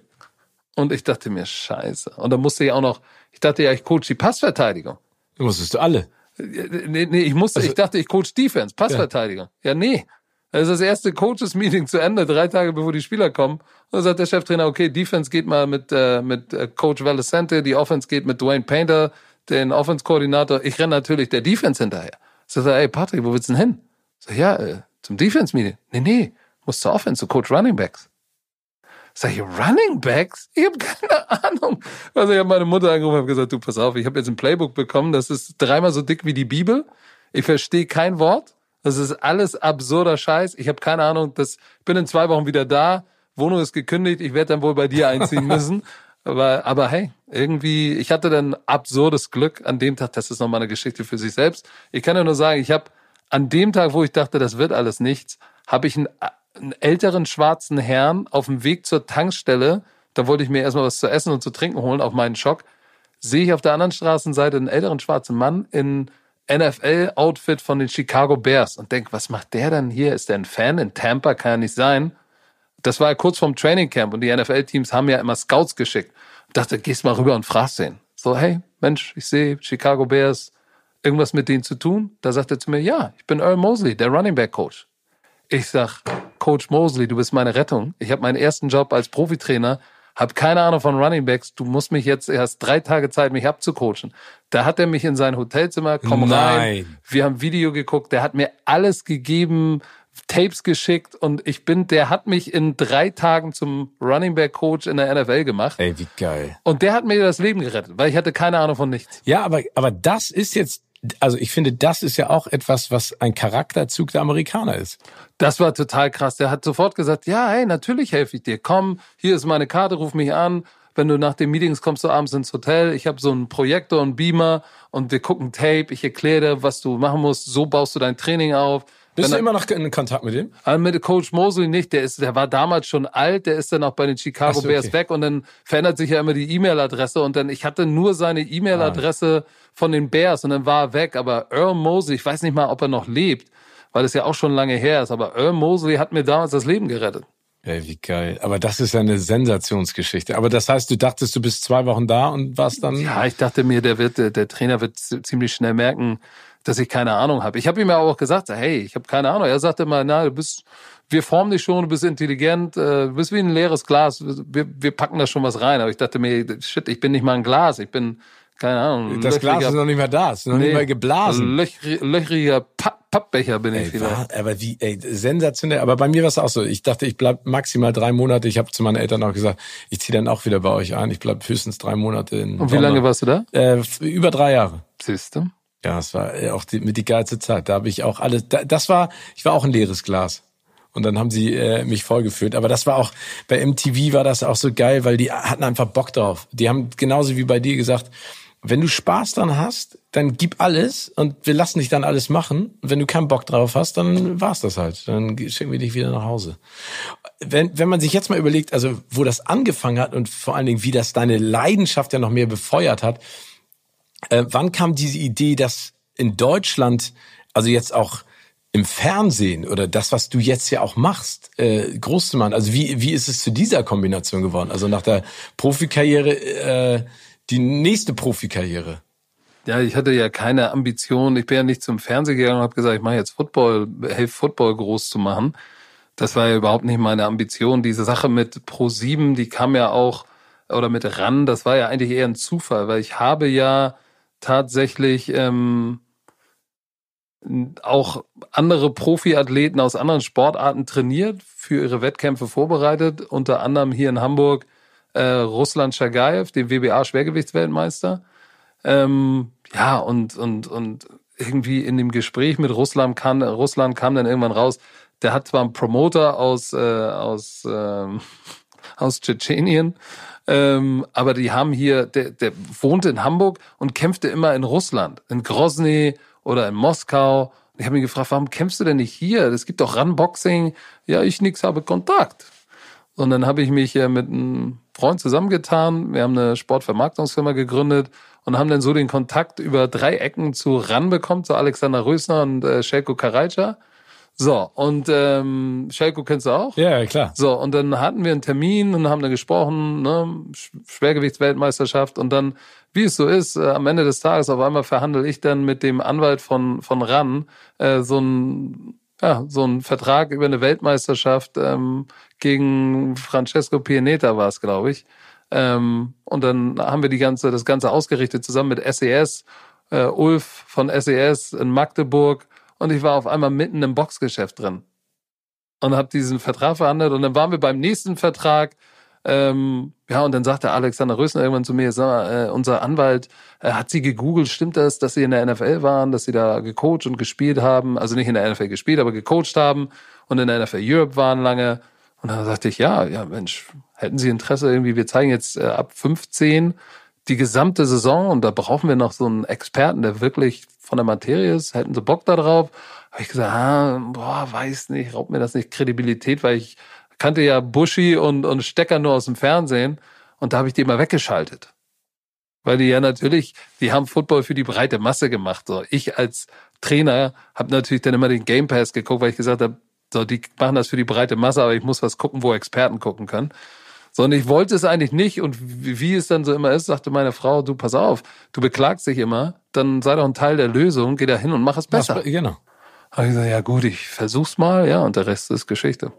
Und ich dachte mir, scheiße. Und dann musste ich auch noch, ich dachte ja, ich coach die Passverteidigung. Du musstest alle. Nee, nee, ich musste, also, ich dachte, ich coach Defense, Passverteidiger. Ja, ja nee. Das ist das erste Coaches-Meeting zu Ende, drei Tage bevor die Spieler kommen. Und dann sagt der Cheftrainer, okay, Defense geht mal mit, äh, mit äh, Coach Valicente, die Offense geht mit Dwayne Painter, den Offense-Koordinator. Ich renne natürlich der Defense hinterher. So sagt er, ey Patrick, wo willst du denn hin? So, ja, äh, zum Defense-Meeting. Nee, nee, muss zur Offense, zu Coach Running Backs. Sag ich, Running Backs? Ich habe keine Ahnung. Also ich habe meine Mutter angerufen und gesagt, du pass auf, ich habe jetzt ein Playbook bekommen, das ist dreimal so dick wie die Bibel. Ich verstehe kein Wort. Das ist alles absurder Scheiß. Ich habe keine Ahnung. Das bin in zwei Wochen wieder da. Wohnung ist gekündigt. Ich werde dann wohl bei dir einziehen müssen. aber, aber hey, irgendwie, ich hatte dann absurdes Glück an dem Tag. Das ist nochmal eine Geschichte für sich selbst. Ich kann ja nur sagen, ich habe an dem Tag, wo ich dachte, das wird alles nichts, habe ich einen einen älteren schwarzen Herrn auf dem Weg zur Tankstelle, da wollte ich mir erstmal was zu essen und zu trinken holen, auf meinen Schock, sehe ich auf der anderen Straßenseite einen älteren schwarzen Mann in NFL-Outfit von den Chicago Bears und denke, was macht der denn hier? Ist der ein Fan in Tampa? Kann ja nicht sein. Das war ja kurz vorm Training Camp und die NFL-Teams haben ja immer Scouts geschickt. Ich dachte, gehst mal rüber und fragst den. So, hey, Mensch, ich sehe Chicago Bears, irgendwas mit denen zu tun? Da sagt er zu mir, ja, ich bin Earl Mosley, der Running Back Coach. Ich sag, Coach Mosley, du bist meine Rettung. Ich habe meinen ersten Job als Profitrainer, habe keine Ahnung von Running Backs. Du musst mich jetzt erst drei Tage Zeit, mich abzucoachen. Da hat er mich in sein Hotelzimmer, komm Nein. rein. Wir haben Video geguckt. Der hat mir alles gegeben, Tapes geschickt und ich bin, der hat mich in drei Tagen zum Running Back Coach in der NFL gemacht. Ey, wie geil. Und der hat mir das Leben gerettet, weil ich hatte keine Ahnung von nichts. Ja, aber, aber das ist jetzt also ich finde, das ist ja auch etwas, was ein Charakterzug der Amerikaner ist. Das war total krass. Der hat sofort gesagt, ja, hey, natürlich helfe ich dir. Komm, hier ist meine Karte, ruf mich an. Wenn du nach den Meetings kommst du abends ins Hotel. Ich habe so einen Projektor und Beamer und wir gucken Tape. Ich erkläre dir, was du machen musst. So baust du dein Training auf. Bist du immer noch in Kontakt mit ihm? Also mit Coach Mosley nicht. Der ist, der war damals schon alt. Der ist dann auch bei den Chicago so, Bears okay. weg und dann verändert sich ja immer die E-Mail-Adresse und dann ich hatte nur seine E-Mail-Adresse ah. Von den Bears und dann war er weg. Aber Earl Mosley, ich weiß nicht mal, ob er noch lebt, weil es ja auch schon lange her ist. Aber Earl Mosley hat mir damals das Leben gerettet. Ey, wie geil. Aber das ist ja eine Sensationsgeschichte. Aber das heißt, du dachtest, du bist zwei Wochen da und warst dann. Ja, ich dachte mir, der wird, der, Trainer wird ziemlich schnell merken, dass ich keine Ahnung habe. Ich habe ihm ja auch gesagt, hey, ich habe keine Ahnung. Er sagte immer, na, du bist, wir formen dich schon, du bist intelligent, äh, du bist wie ein leeres Glas. Wir, wir packen da schon was rein. Aber ich dachte mir, shit, ich bin nicht mal ein Glas, ich bin keine Ahnung. Das Glas ist noch nicht mehr da, ist noch nee, nicht mehr geblasen. Löchri, löchriger Papp, Pappbecher bin ey, ich wieder. War, aber wie, ey, sensationell. Aber bei mir war es auch so. Ich dachte, ich bleib maximal drei Monate. Ich habe zu meinen Eltern auch gesagt, ich ziehe dann auch wieder bei euch ein. Ich bleib höchstens drei Monate in. Und wie lange warst du da? Äh, über drei Jahre. Siehst du? Ja, es war auch die, mit die geilste Zeit. Da habe ich auch alles. Da, das war, ich war auch ein leeres Glas. Und dann haben sie äh, mich vollgeführt. Aber das war auch, bei MTV war das auch so geil, weil die hatten einfach Bock drauf. Die haben genauso wie bei dir gesagt, wenn du Spaß dran hast, dann gib alles und wir lassen dich dann alles machen. Wenn du keinen Bock drauf hast, dann war's das halt. Dann schicken wir dich wieder nach Hause. Wenn, wenn man sich jetzt mal überlegt, also wo das angefangen hat und vor allen Dingen, wie das deine Leidenschaft ja noch mehr befeuert hat, äh, wann kam diese Idee, dass in Deutschland, also jetzt auch im Fernsehen oder das, was du jetzt ja auch machst, äh, groß zu machen? Also wie, wie ist es zu dieser Kombination geworden? Also nach der Profikarriere äh, die nächste Profikarriere? Ja, ich hatte ja keine Ambition. Ich bin ja nicht zum Fernsehen gegangen und habe gesagt, ich mache jetzt Football, helfe Football groß zu machen. Das war ja überhaupt nicht meine Ambition. Diese Sache mit Pro 7, die kam ja auch, oder mit RAN, das war ja eigentlich eher ein Zufall, weil ich habe ja tatsächlich ähm, auch andere Profiathleten aus anderen Sportarten trainiert, für ihre Wettkämpfe vorbereitet, unter anderem hier in Hamburg äh, Russland Chagayev, den WBA-Schwergewichtsweltmeister. Ähm, ja, und, und, und irgendwie in dem Gespräch mit Russland kam, Russland kam dann irgendwann raus, der hat zwar einen Promoter aus, äh, aus, äh, aus Tschetschenien, ähm, aber die haben hier, der, der wohnte in Hamburg und kämpfte immer in Russland, in Grozny oder in Moskau. Ich habe mich gefragt, warum kämpfst du denn nicht hier? Es gibt doch Runboxing. Ja, ich nix habe Kontakt. Und dann habe ich mich äh, mit einem Freund zusammengetan. Wir haben eine Sportvermarktungsfirma gegründet und haben dann so den Kontakt über drei Ecken zu RAN bekommen, zu Alexander Rösner und äh, Shelko Karajca. So, und ähm, Shelko kennst du auch? Ja, klar. So, und dann hatten wir einen Termin und haben dann gesprochen, ne, Schwergewichtsweltmeisterschaft und dann, wie es so ist, äh, am Ende des Tages auf einmal verhandle ich dann mit dem Anwalt von, von RAN äh, so ein ja, so ein Vertrag über eine Weltmeisterschaft ähm, gegen Francesco Pianeta war es, glaube ich. Ähm, und dann haben wir die ganze, das Ganze ausgerichtet zusammen mit SES, e äh, Ulf von SES e in Magdeburg. Und ich war auf einmal mitten im Boxgeschäft drin und habe diesen Vertrag verhandelt. Und dann waren wir beim nächsten Vertrag ähm, ja, und dann sagte Alexander Rösner irgendwann zu mir, sag, äh, unser Anwalt, äh, hat sie gegoogelt, stimmt das, dass sie in der NFL waren, dass sie da gecoacht und gespielt haben, also nicht in der NFL gespielt, aber gecoacht haben und in der NFL Europe waren lange. Und dann sagte ich, ja, ja, Mensch, hätten Sie Interesse irgendwie, wir zeigen jetzt äh, ab 15 die gesamte Saison und da brauchen wir noch so einen Experten, der wirklich von der Materie ist, hätten Sie Bock da drauf? Habe ich gesagt, ah, boah, weiß nicht, raubt mir das nicht Kredibilität, weil ich kannte ja Buschi und, und Stecker nur aus dem Fernsehen und da habe ich die immer weggeschaltet. Weil die ja natürlich, die haben Football für die breite Masse gemacht. So, ich als Trainer habe natürlich dann immer den Game Pass geguckt, weil ich gesagt habe, so, die machen das für die breite Masse, aber ich muss was gucken, wo Experten gucken können. So, und ich wollte es eigentlich nicht. Und wie, es dann so immer ist, sagte meine Frau, du pass auf, du beklagst dich immer, dann sei doch ein Teil der Lösung, geh da hin und mach es besser. Was, genau. Habe ich gesagt, ja gut, ich versuch's mal, ja, und der Rest ist Geschichte.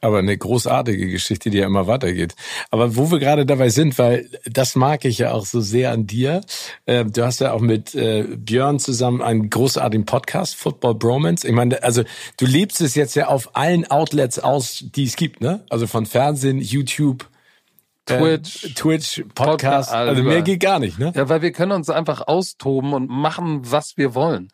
Aber eine großartige Geschichte, die ja immer weitergeht. Aber wo wir gerade dabei sind, weil das mag ich ja auch so sehr an dir. Äh, du hast ja auch mit äh, Björn zusammen einen großartigen Podcast, Football Bromance. Ich meine, also du lebst es jetzt ja auf allen Outlets aus, die es gibt, ne? Also von Fernsehen, YouTube, äh, Twitch, äh, Twitch, Podcast, Podcast also mehr geht gar nicht, ne? Ja, weil wir können uns einfach austoben und machen, was wir wollen.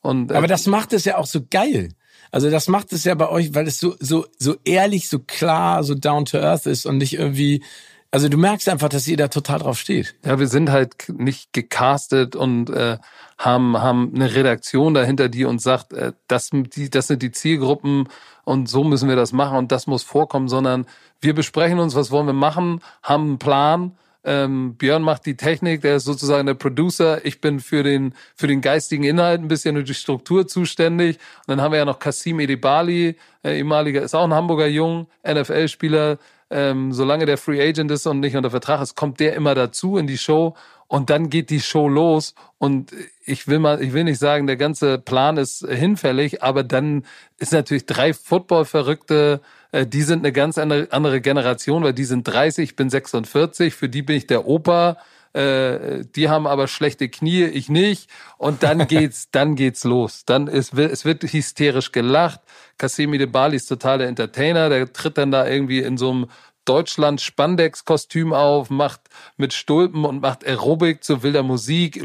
Und, äh, Aber das macht es ja auch so geil. Also das macht es ja bei euch, weil es so, so, so ehrlich, so klar, so down to earth ist und nicht irgendwie, also du merkst einfach, dass ihr da total drauf steht. Ja, wir sind halt nicht gecastet und äh, haben, haben eine Redaktion dahinter, die uns sagt, äh, das, die, das sind die Zielgruppen und so müssen wir das machen und das muss vorkommen, sondern wir besprechen uns, was wollen wir machen, haben einen Plan ähm, Björn macht die Technik, der ist sozusagen der Producer. Ich bin für den, für den geistigen Inhalt ein bisschen und die Struktur zuständig. Und dann haben wir ja noch Kasim Edibali, äh, ehemaliger, ist auch ein Hamburger Jung, NFL-Spieler. Ähm, solange der Free Agent ist und nicht unter Vertrag ist, kommt der immer dazu in die Show und dann geht die Show los und ich will mal, ich will nicht sagen, der ganze Plan ist hinfällig, aber dann ist natürlich drei Football-Verrückte äh, die sind eine ganz andere Generation, weil die sind 30, ich bin 46, für die bin ich der Opa. Äh, die haben aber schlechte Knie, ich nicht. Und dann geht's, dann geht's los. Dann ist, es wird hysterisch gelacht. Kassemi de Bali ist total der Entertainer. Der tritt dann da irgendwie in so einem Deutschland Spandex-Kostüm auf, macht mit Stulpen und macht Aerobik zu wilder Musik,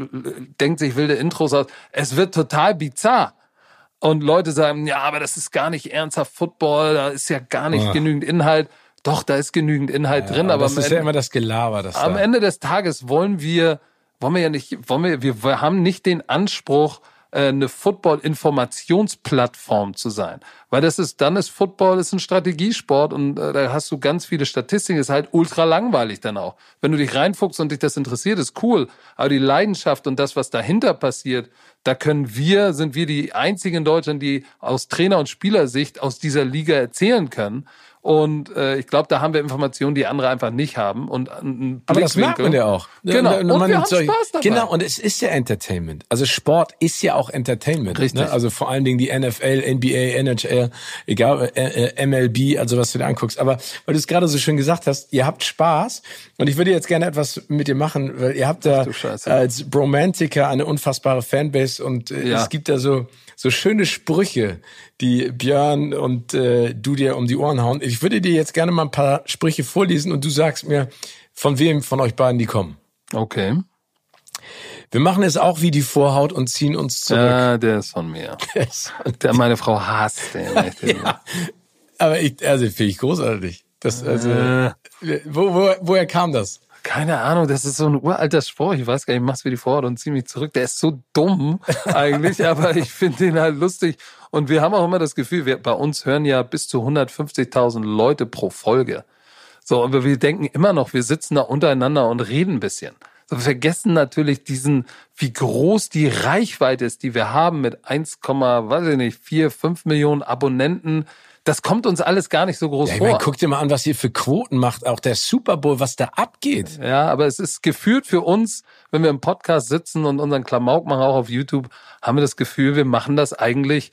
denkt sich wilde Intros aus. Es wird total bizarr. Und Leute sagen, ja, aber das ist gar nicht ernsthaft Football, da ist ja gar nicht Ah. genügend Inhalt. Doch, da ist genügend Inhalt drin, aber das am ist Ende, ja immer das Gelaber. Das am da. Ende des Tages wollen wir, wollen wir ja nicht, wollen wir, wir, haben nicht den Anspruch, eine Football-Informationsplattform zu sein. Weil das ist, dann ist Football ist ein Strategiesport und äh, da hast du ganz viele Statistiken, ist halt ultra langweilig dann auch. Wenn du dich reinfuchst und dich das interessiert, ist cool. Aber die Leidenschaft und das, was dahinter passiert, da können wir, sind wir die einzigen in Deutschland, die aus Trainer- und Spielersicht aus dieser Liga erzählen können. Und äh, ich glaube, da haben wir Informationen, die andere einfach nicht haben. Und einen Aber das merkt man ja auch. Genau. Und, Und man wir haben soll- Spaß dabei. Genau, und es ist ja Entertainment. Also Sport ist ja auch Entertainment. Richtig. Ne? Also vor allen Dingen die NFL, NBA, NHL, egal, äh, äh, MLB, also was du dir anguckst. Aber weil du es gerade so schön gesagt hast, ihr habt Spaß. Und ich würde jetzt gerne etwas mit dir machen, weil ihr habt da als Bromantiker eine unfassbare Fanbase und äh, Ja. es gibt da so so schöne Sprüche, die Björn und äh, du dir um die Ohren hauen. Ich würde dir jetzt gerne mal ein paar Sprüche vorlesen und du sagst mir, von wem von euch beiden die kommen. Okay. Wir machen es auch wie die Vorhaut und ziehen uns zurück. Ja, der ist von mir. Der, meine Frau hasst den. ja. Aber ich, also finde ich großartig. Das, also, Äh. wo, wo, woher kam das? Keine Ahnung, das ist so ein uralter Spruch. Ich weiß gar nicht, ich mach's wie die Vorhaut und zieh mich zurück. Der ist so dumm eigentlich, aber ich finde den halt lustig. Und wir haben auch immer das Gefühl, wir, bei uns hören ja bis zu 150.000 Leute pro Folge. So, aber wir denken immer noch, wir sitzen da untereinander und reden ein bisschen. So, wir vergessen natürlich diesen, wie groß die Reichweite ist, die wir haben mit 1, weiß ich nicht, 4, 5 Millionen Abonnenten. Das kommt uns alles gar nicht so groß Ja, ich vor. meine, guck dir mal an, was ihr für Quoten macht. Auch der Super Bowl, was da abgeht. Ja, aber es ist gefühlt für uns, wenn wir im Podcast sitzen und unseren Klamauk machen, auch auf YouTube, haben wir das Gefühl, wir machen das eigentlich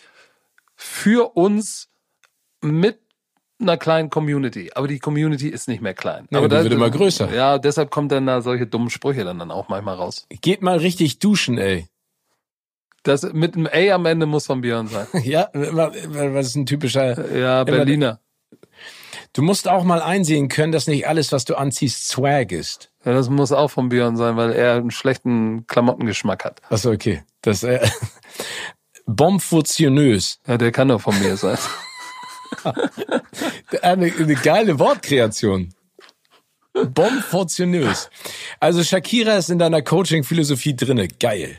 für uns mit einer kleinen Community. Aber die Community ist nicht mehr klein. Nee, aber die wird immer größer. Ja, deshalb kommt dann da solche dummen Sprüche dann, dann auch manchmal raus. Geht mal richtig duschen, ey. Das mit einem A am Ende muss von Björn sein. Ja, was ist ein typischer. Ja, Berliner. Du musst auch mal einsehen können, dass nicht alles, was du anziehst, Swag ist. Ja, das muss auch von Björn sein, weil er einen schlechten Klamottengeschmack hat. Achso, okay. Das, äh, Bombfusionös. Ja, der kann doch von mir sein. Eine, eine geile Wortkreation. Bombfusionös. Also Shakira ist in deiner Coaching-Philosophie drinne. Geil.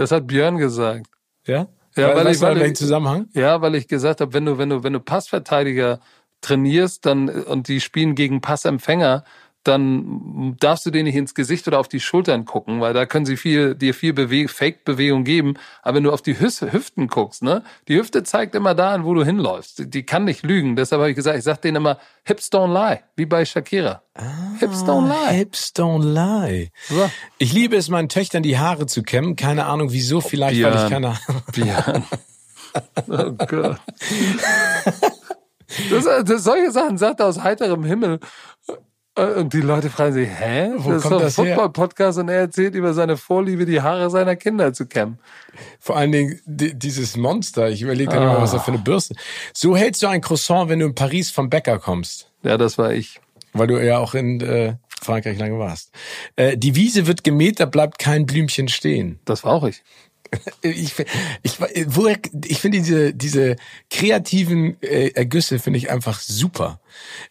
Das hat Björn gesagt. Ja? Ja, weil weißt ich- weil ich- Zusammenhang? Ja, weil ich gesagt habe, wenn du, wenn du, wenn du Passverteidiger trainierst, dann und die spielen gegen Passempfänger, dann darfst du denen nicht ins Gesicht oder auf die Schultern gucken, weil da können sie viel, dir viel Bewe Fake-Bewegung geben. Aber wenn du auf die Hüs Hüften guckst, ne, die Hüfte zeigt immer dahin, wo du hinläufst. Die, die kann nicht lügen. Deshalb habe ich gesagt, ich sag denen immer, Hips don't lie, wie bei Shakira. Hips don't lie. Hips don't lie. So. Ich liebe es, meinen Töchtern die Haare zu kämmen. Keine Ahnung wieso, vielleicht weil ich Björn. keine Björn. Oh Gott. Das, das, solche Sachen sagt er aus heiterem Himmel. Und die Leute fragen sich, hä? Wo das ist kommt doch ein? Football-Podcast und er erzählt über seine Vorliebe, die Haare seiner Kinder zu kämmen. Vor allen Dingen di- dieses Monster. Ich überlege dann immer, was er für eine Bürste. So hältst du ein Croissant, wenn du in Paris vom Bäcker kommst. Ja, das war ich. Weil du ja auch in äh, Frankreich lange warst. Äh, die Wiese wird gemäht, da bleibt kein Blümchen stehen. Das war auch ich. Ich, ich, woher, ich finde diese, diese kreativen äh, Ergüsse finde ich einfach super.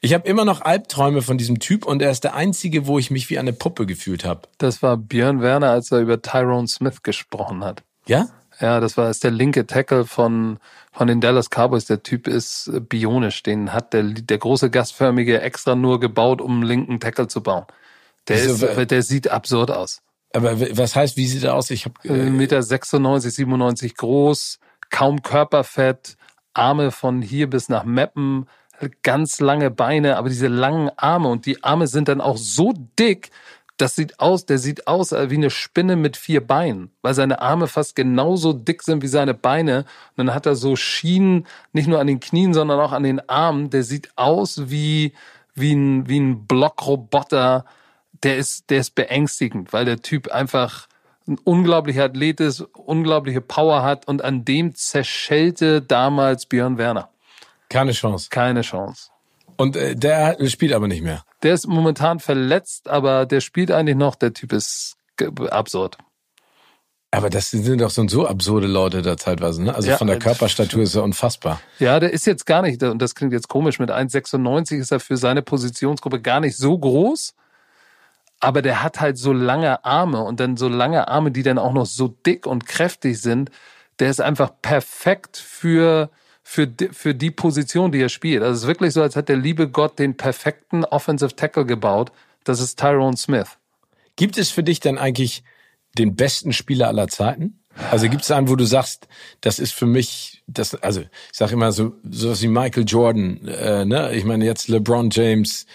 Ich habe immer noch Albträume von diesem Typ und er ist der einzige, wo ich mich wie eine Puppe gefühlt habe. Das war Björn Werner, als er über Tyrone Smith gesprochen hat. Ja? Ja, das war ist der linke Tackle von von den Dallas Cowboys. Der Typ ist äh, bionisch. Den hat der der große gastförmige extra nur gebaut, um einen linken Tackle zu bauen. Der ist, der sieht absurd aus. Aber was heißt, wie sieht er aus? Ich habe Äh, Meter 96, 97 groß, kaum Körperfett, Arme von hier bis nach Meppen, ganz lange Beine, aber diese langen Arme und die Arme sind dann auch so dick, das sieht aus, der sieht aus äh, wie eine Spinne mit vier Beinen, weil seine Arme fast genauso dick sind wie seine Beine. Und dann hat er so Schienen, nicht nur an den Knien, sondern auch an den Armen. Der sieht aus wie, wie ein, wie ein Blockroboter. Der ist, der ist beängstigend, weil der Typ einfach ein unglaublicher Athlet ist, unglaubliche Power hat und an dem zerschellte damals Björn Werner. keine Chance. Keine Chance. Und äh, der spielt aber nicht mehr. Der ist momentan verletzt, aber der spielt eigentlich noch. Der Typ ist absurd. Aber das sind doch so absurde Leute da zeitweise, ne? Also ja, von der Körperstatur ist er unfassbar. Ja, der ist jetzt gar nicht, und das klingt jetzt komisch, mit 1,96 ist er für seine Positionsgruppe gar nicht so groß. Aber der hat halt so lange Arme und dann so lange Arme, die dann auch noch so dick und kräftig sind. Der ist einfach perfekt für, für, die, für die Position, die er spielt. Also es ist wirklich so, als hat der liebe Gott den perfekten Offensive Tackle gebaut. Das ist Tyrone Smith. Gibt es für dich dann eigentlich den besten Spieler aller Zeiten? Also gibt es einen, wo du sagst, das ist für mich, das, also ich sage immer so, sowas wie Michael Jordan, äh, ne? Ich meine jetzt LeBron James,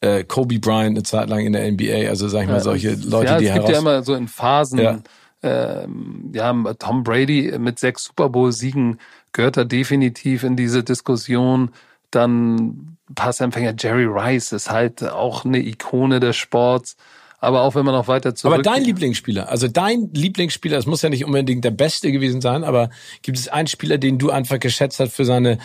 äh, Kobe Bryant eine Zeit lang in der NBA, also sag ich mal solche Leute, ja, die es gibt ja immer so in Phasen. Ja. Ähm, ja, Tom Brady mit sechs Super Bowl-Siegen gehört da definitiv in diese Diskussion. Dann Passempfänger Jerry Rice ist halt auch eine Ikone des Sports. Aber auch wenn man noch weiter zurück... Aber dein Lieblingsspieler, also dein Lieblingsspieler, es muss ja nicht unbedingt der Beste gewesen sein, aber gibt es einen Spieler, den du einfach geschätzt hast für seine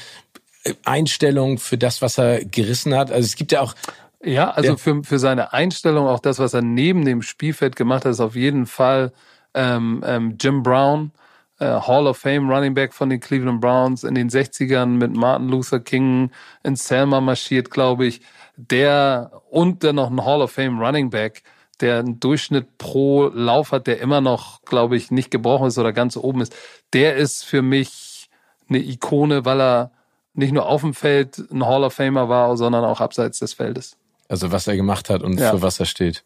Einstellung, für das, was er gerissen hat? Also es gibt ja auch... Ja, also ja. Für, für seine Einstellung, auch das, was er neben dem Spielfeld gemacht hat, ist auf jeden Fall ähm, ähm, Jim Brown, äh, Hall of Fame Running Back von den Cleveland Browns in den 60ern mit Martin Luther King in Selma marschiert, glaube ich. Der und dann noch ein Hall of Fame Running Back der einen Durchschnitt pro Lauf hat, der immer noch, glaube ich, nicht gebrochen ist oder ganz oben ist, der ist für mich eine Ikone, weil er nicht nur auf dem Feld ein Hall of Famer war, sondern auch abseits des Feldes. Also was er gemacht hat und ja. für was er steht.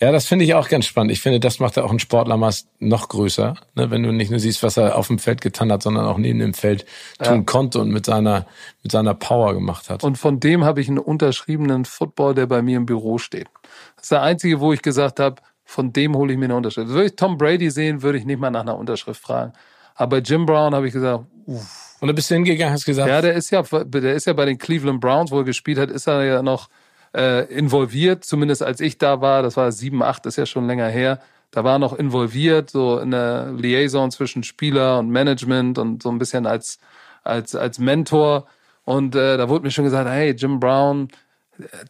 Ja, das finde ich auch ganz spannend. Ich finde, das macht er auch einen Sportler meist noch größer, ne? wenn du nicht nur siehst, was er auf dem Feld getan hat, sondern auch neben dem Feld tun ja. konnte und mit seiner mit seiner Power gemacht hat. Und von dem habe ich einen unterschriebenen Football, der bei mir im Büro steht. Das ist der einzige, wo ich gesagt habe, von dem hole ich mir eine Unterschrift. Würde ich Tom Brady sehen, würde ich nicht mal nach einer Unterschrift fragen. Aber bei Jim Brown habe ich gesagt, uff. Und da bist du hingegangen, hast gesagt. Ja, der ist ja, der ist ja bei den Cleveland Browns, wo er gespielt hat, ist er ja noch äh, involviert, zumindest als ich da war, das war 7, 8, ist ja schon länger her, da war noch involviert, so in der Liaison zwischen Spieler und Management und so ein bisschen als, als, als Mentor. Und äh, da wurde mir schon gesagt, hey, Jim Brown,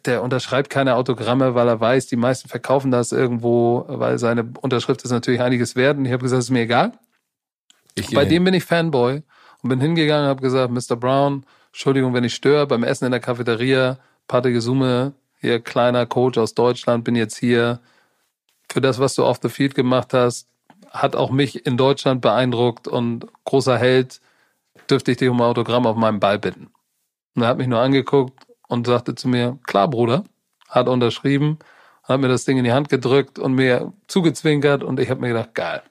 der unterschreibt keine Autogramme, weil er weiß, die meisten verkaufen das irgendwo, weil seine Unterschrift ist natürlich einiges wert. Und ich habe gesagt, ist mir egal. Ich Bei dem bin ich Fanboy und bin hingegangen und habe gesagt, Mr. Brown, Entschuldigung, wenn ich störe, beim Essen in der Cafeteria Patrick Summe, hier kleiner Coach aus Deutschland, bin jetzt hier. Für das, was du auf the Field gemacht hast, hat auch mich in Deutschland beeindruckt und großer Held, dürfte ich dich um ein Autogramm auf meinem Ball bitten. Und er hat mich nur angeguckt und sagte zu mir, klar, Bruder, hat unterschrieben, hat mir das Ding in die Hand gedrückt und mir zugezwinkert und ich habe mir gedacht, geil.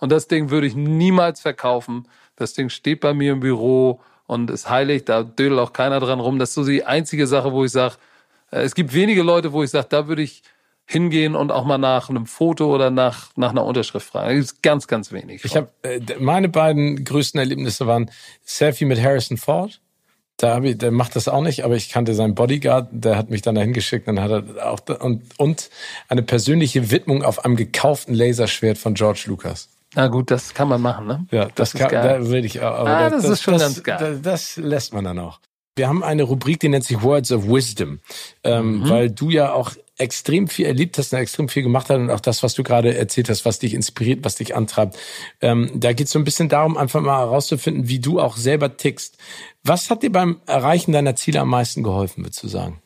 Und das Ding würde ich niemals verkaufen. Das Ding steht bei mir im Büro und ist heilig, da dödelt auch keiner dran rum. Das ist so die einzige Sache, wo ich sage, äh, es gibt wenige Leute, wo ich sage, da würde ich hingehen und auch mal nach einem Foto oder nach, nach einer Unterschrift fragen. Da gibt es ganz, ganz wenig. Ich habe äh, meine beiden größten Erlebnisse waren Selfie mit Harrison Ford. Da hab ich, der macht das auch nicht, aber ich kannte seinen Bodyguard, der hat mich dann dahin geschickt, dann hat er auch und und eine persönliche Widmung auf einem gekauften Laserschwert von George Lucas. Na gut, das kann man machen, ne? Ja, das, das kann, da will ich auch. Aber ah, das, das, ist schon das, ganz geil. Das, das, lässt man dann auch. Wir haben eine Rubrik, die nennt sich Words of Wisdom, ähm, mhm. weil du ja auch extrem viel erlebt hast und extrem viel gemacht hast und auch das, was du gerade erzählt hast, was dich inspiriert, was dich antreibt. Ähm, da geht es so ein bisschen darum, einfach mal herauszufinden, wie du auch selber tickst. Was hat dir beim Erreichen deiner Ziele am meisten geholfen, würdest du sagen?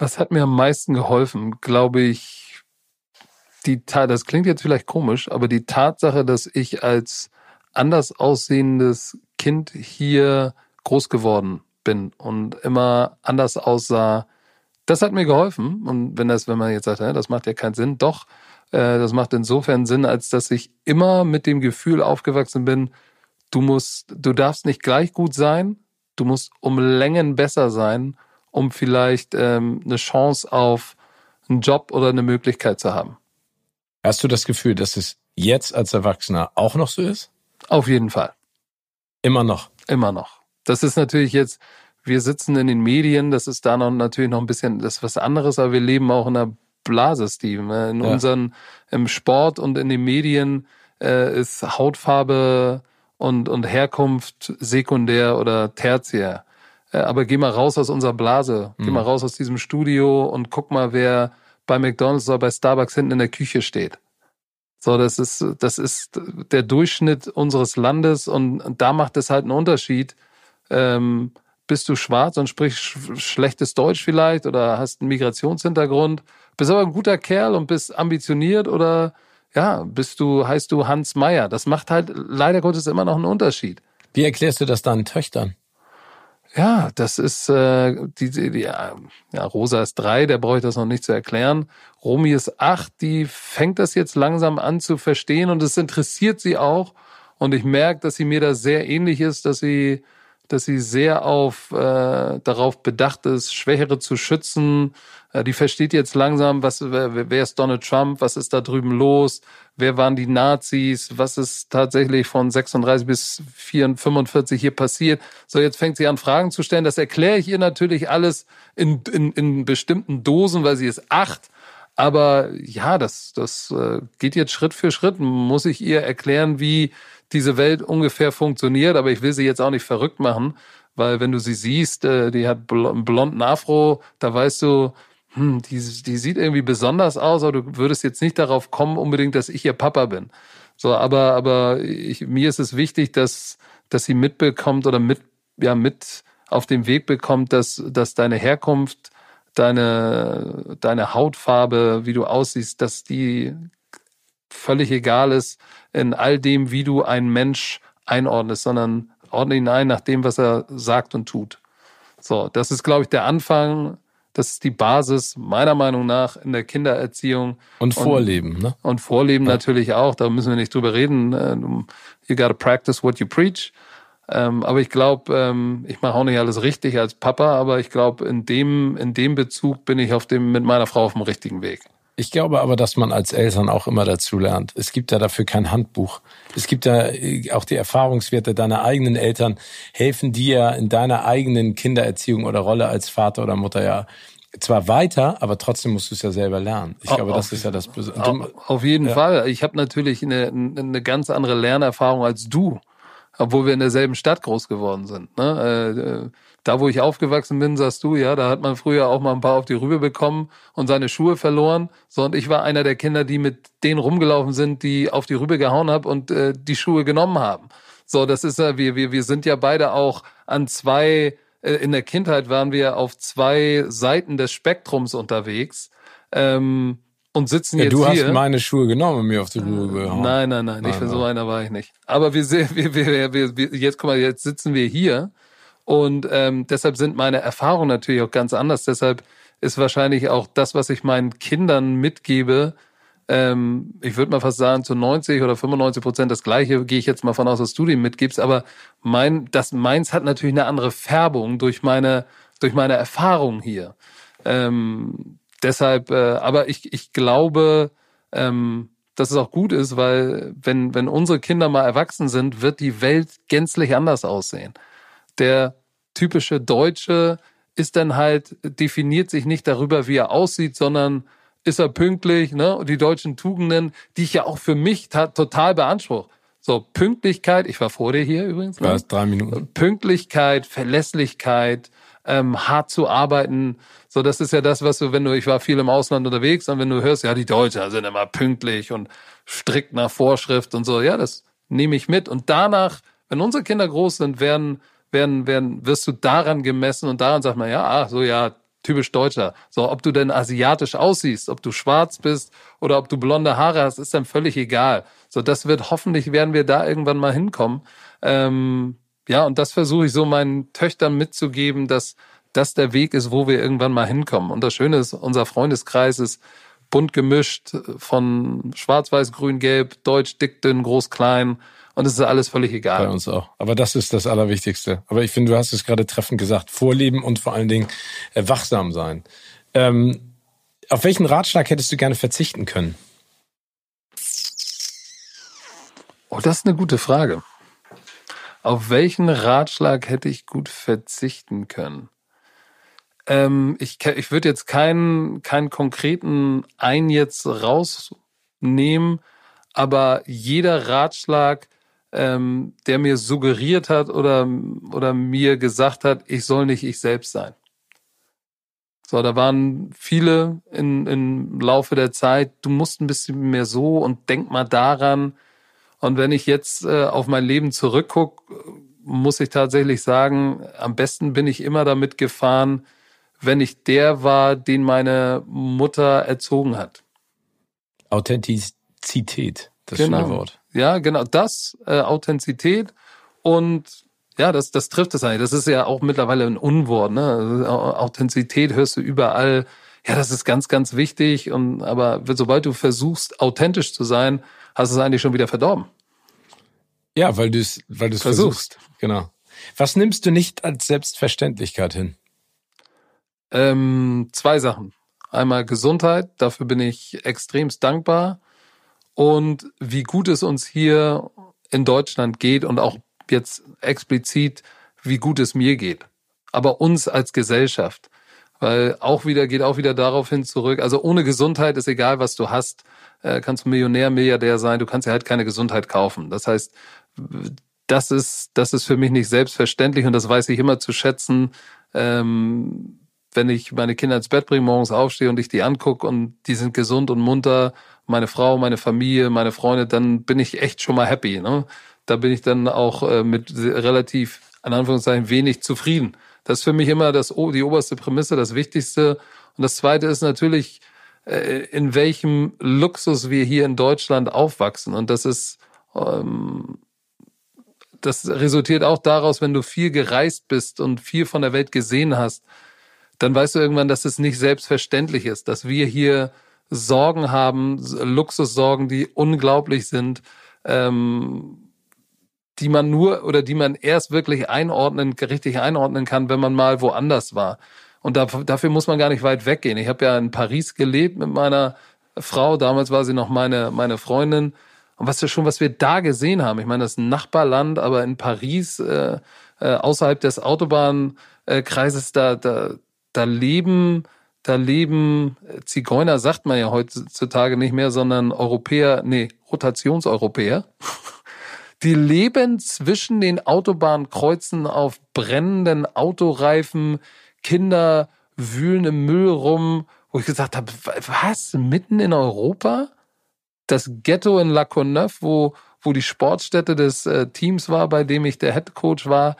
Was hat mir am meisten geholfen? Glaube ich, die Tat, das klingt jetzt vielleicht komisch, aber die Tatsache, dass ich als anders aussehendes Kind hier groß geworden bin und immer anders aussah, das hat mir geholfen. Und wenn das, wenn man jetzt sagt, das macht ja keinen Sinn, doch, äh, das macht insofern Sinn, als dass ich immer mit dem Gefühl aufgewachsen bin, du musst, du darfst nicht gleich gut sein, du musst um Längen besser sein um vielleicht ähm, eine Chance auf einen Job oder eine Möglichkeit zu haben. Hast du das Gefühl, dass es jetzt als Erwachsener auch noch so ist? Auf jeden Fall. Immer noch. Immer noch. Das ist natürlich jetzt, wir sitzen in den Medien, das ist da noch natürlich noch ein bisschen, das ist was anderes, aber wir leben auch in einer Blase, Steve. Ne? In ja. unseren, im Sport und in den Medien äh, ist Hautfarbe und, und Herkunft sekundär oder tertiär. Äh, aber geh mal raus aus unserer Blase, geh mhm. mal raus aus diesem Studio und guck mal, wer bei McDonald's oder bei Starbucks hinten in der Küche steht. So, das ist, das ist der Durchschnitt unseres Landes und, da macht es halt einen Unterschied. Ähm, bist du schwarz und sprichst schlechtes Deutsch vielleicht oder hast einen Migrationshintergrund, bist aber ein guter Kerl und bist ambitioniert oder ja, bist du, heißt du Hans Meyer. Das macht halt leider Gottes immer noch einen Unterschied. Wie erklärst du das deinen Töchtern? Ja, das ist äh, die, die, die ja, Rosa ist drei, der brauche ich das noch nicht zu erklären. Romy ist acht, die fängt das jetzt langsam an zu verstehen und es interessiert sie auch. Und ich merke, dass sie mir da sehr ähnlich ist, dass sie, dass sie sehr auf äh, darauf bedacht ist, Schwächere zu schützen, die versteht jetzt langsam, was, wer, wer ist Donald Trump, was ist da drüben los, wer waren die Nazis, was ist tatsächlich von 36 bis 45 hier passiert. So, jetzt fängt sie an, Fragen zu stellen. Das erkläre ich ihr natürlich alles in, in, in bestimmten Dosen, weil sie ist acht. Aber ja, das, das äh, geht jetzt Schritt für Schritt. Muss ich ihr erklären, wie diese Welt ungefähr funktioniert. Aber ich will sie jetzt auch nicht verrückt machen, weil wenn du sie siehst, äh, die hat einen blonden Afro, da weißt du, hm, die, die sieht irgendwie besonders aus, aber du würdest jetzt nicht darauf kommen, unbedingt, dass ich ihr Papa bin. So, aber, aber ich, mir ist es wichtig, dass, dass sie mitbekommt oder mit, ja, mit auf den Weg bekommt, dass, dass deine Herkunft, deine, deine Hautfarbe, wie du aussiehst, dass die völlig egal ist in all dem, wie du einen Mensch einordnest, sondern ordne ihn ein nach dem, was er sagt und tut. So, das ist, glaube ich, der Anfang das ist die Basis meiner Meinung nach in der Kindererziehung. Und Vorleben, und, ne? Und Vorleben ja. natürlich auch. Da müssen wir nicht drüber reden. Äh, you gotta practice what you preach. Ähm, aber ich glaube, ähm, ich mache auch nicht alles richtig als Papa, aber ich glaube, in dem, in dem Bezug bin ich auf dem, mit meiner Frau auf dem richtigen Weg. Ich glaube aber, dass man als Eltern auch immer dazu lernt. Es gibt ja dafür kein Handbuch. Es gibt ja äh, auch die Erfahrungswerte deiner eigenen Eltern, helfen dir in deiner eigenen Kindererziehung oder Rolle als Vater oder Mutter ja zwar weiter, aber trotzdem musst du es ja selber lernen. Ich glaube, das ist ja das Besondere. Auf jeden ja. Fall. Ich habe natürlich eine, eine ganz andere Lernerfahrung als du, obwohl wir in derselben Stadt groß geworden sind. Ne? Äh, äh da, wo ich aufgewachsen bin, sagst du, ja, da hat man früher auch mal ein paar auf die Rübe bekommen und seine Schuhe verloren. So, und ich war einer der Kinder, die mit denen rumgelaufen sind, die auf die Rübe gehauen haben und äh, die Schuhe genommen haben. So, das ist ja, wir, wir, wir sind ja beide auch an zwei, äh, in der Kindheit waren wir auf zwei Seiten des Spektrums unterwegs. Ähm, und sitzen ja, jetzt du hier. Du hast meine Schuhe genommen und mir auf die Rübe gehauen. Nein, nein, nein, nicht für so einer war ich nicht. Aber wir, wir, wir, wir, wir, jetzt guck mal, jetzt sitzen wir hier und ähm, deshalb sind meine Erfahrungen natürlich auch ganz anders. Deshalb ist wahrscheinlich auch das, was ich meinen Kindern mitgebe, ähm, ich würde mal fast sagen, zu 90 oder 95 Prozent das Gleiche, gehe ich jetzt mal von aus, dass du dem mitgibst. Aber mein, das meins hat natürlich eine andere Färbung durch meine, durch meine Erfahrung hier. Ähm, deshalb, äh, aber ich, ich glaube, ähm, dass es auch gut ist, weil wenn, wenn unsere Kinder mal erwachsen sind, wird die Welt gänzlich anders aussehen der typische Deutsche ist dann halt, definiert sich nicht darüber, wie er aussieht, sondern ist er pünktlich, ne? Und die deutschen Tugenden, die ich ja auch für mich total beanspruche. So, Pünktlichkeit, ich war vor dir hier übrigens. Ne? Ja, drei Minuten. Pünktlichkeit, Verlässlichkeit, ähm, hart zu arbeiten. So, das ist ja das, was du, wenn du, ich war viel im Ausland unterwegs und wenn du hörst, ja, die Deutschen sind immer pünktlich und strikt nach Vorschrift und so, ja, das nehme ich mit. Und danach, wenn unsere Kinder groß sind, werden werden, werden, wirst du daran gemessen und daran sagt man, ja, ach so, ja, typisch Deutscher. So, ob du denn asiatisch aussiehst, ob du schwarz bist oder ob du blonde Haare hast, ist dann völlig egal. So, das wird hoffentlich werden wir da irgendwann mal hinkommen. Ähm, ja, und das versuche ich so meinen Töchtern mitzugeben, dass das der Weg ist, wo wir irgendwann mal hinkommen. Und das Schöne ist, unser Freundeskreis ist bunt gemischt von schwarz, weiß, grün, gelb, deutsch, dick, dünn, groß, klein. Und es ist alles völlig egal. Bei uns auch. Aber das ist das Allerwichtigste. Aber ich finde, du hast es gerade treffend gesagt. Vorleben und vor allen Dingen äh, wachsam sein. Ähm, auf welchen Ratschlag hättest du gerne verzichten können? Oh, das ist eine gute Frage. Auf welchen Ratschlag hätte ich gut verzichten können? Ähm, ich ich würde jetzt keinen, keinen konkreten ein jetzt rausnehmen, aber jeder Ratschlag, ähm, der mir suggeriert hat oder, oder mir gesagt hat, ich soll nicht ich selbst sein. So, da waren viele in, im Laufe der Zeit, du musst ein bisschen mehr so und denk mal daran. Und wenn ich jetzt äh, auf mein Leben zurückgucke, muss ich tatsächlich sagen, am besten bin ich immer damit gefahren, wenn ich der war, den meine Mutter erzogen hat. Authentizität, das genau. schöne Wort. Ja, genau, das, äh, Authentizität und ja, das, das trifft es eigentlich. Das ist ja auch mittlerweile ein Unwort. Ne? Also, Authentizität hörst du überall. Ja, das ist ganz, ganz wichtig. Und aber sobald du versuchst, authentisch zu sein, hast du es eigentlich schon wieder verdorben. Ja, weil du es weil du's versuchst. versuchst. Genau. Was nimmst du nicht als Selbstverständlichkeit hin? Ähm, zwei Sachen. Einmal Gesundheit, dafür bin ich extremst dankbar. Und wie gut es uns hier in Deutschland geht und auch jetzt explizit, wie gut es mir geht. Aber uns als Gesellschaft. Weil auch wieder, geht auch wieder darauf hin zurück. Also ohne Gesundheit ist egal, was du hast, äh, kannst du Millionär, Milliardär sein, du kannst ja halt keine Gesundheit kaufen. Das heißt, das ist, das ist für mich nicht selbstverständlich und das weiß ich immer zu schätzen. Ähm, wenn ich meine Kinder ins Bett bringe, morgens aufstehe und ich die angucke und die sind gesund und munter, meine Frau, meine Familie, meine Freunde, dann bin ich echt schon mal happy. Ne? Da bin ich dann auch äh, mit relativ, an Anführungszeichen, wenig zufrieden. Das ist für mich immer das, die oberste Prämisse, das Wichtigste. Und das Zweite ist natürlich, äh, in welchem Luxus wir hier in Deutschland aufwachsen. Und das ist, ähm, das resultiert auch daraus, wenn du viel gereist bist und viel von der Welt gesehen hast, dann weißt du irgendwann, dass es nicht selbstverständlich ist, dass wir hier Sorgen haben, Luxussorgen, die unglaublich sind, ähm, die man nur oder die man erst wirklich einordnen, richtig einordnen kann, wenn man mal woanders war. Und da, dafür muss man gar nicht weit weggehen. Ich habe ja in Paris gelebt mit meiner Frau. Damals war sie noch meine, meine Freundin. Und was ja schon, was wir da gesehen haben. Ich meine, das ist ein Nachbarland, aber in Paris, äh, äh, außerhalb des Autobahnkreises, da, da, da leben, da leben Zigeuner, sagt man ja heutzutage nicht mehr, sondern Europäer, nee, Rotationseuropäer. Die leben zwischen den Autobahnkreuzen auf brennenden Autoreifen, Kinder wühlen im Müll rum, wo ich gesagt habe, was, mitten in Europa? Das Ghetto in La Courneuve, wo, wo die Sportstätte des äh, Teams war, bei dem ich der Head Coach war,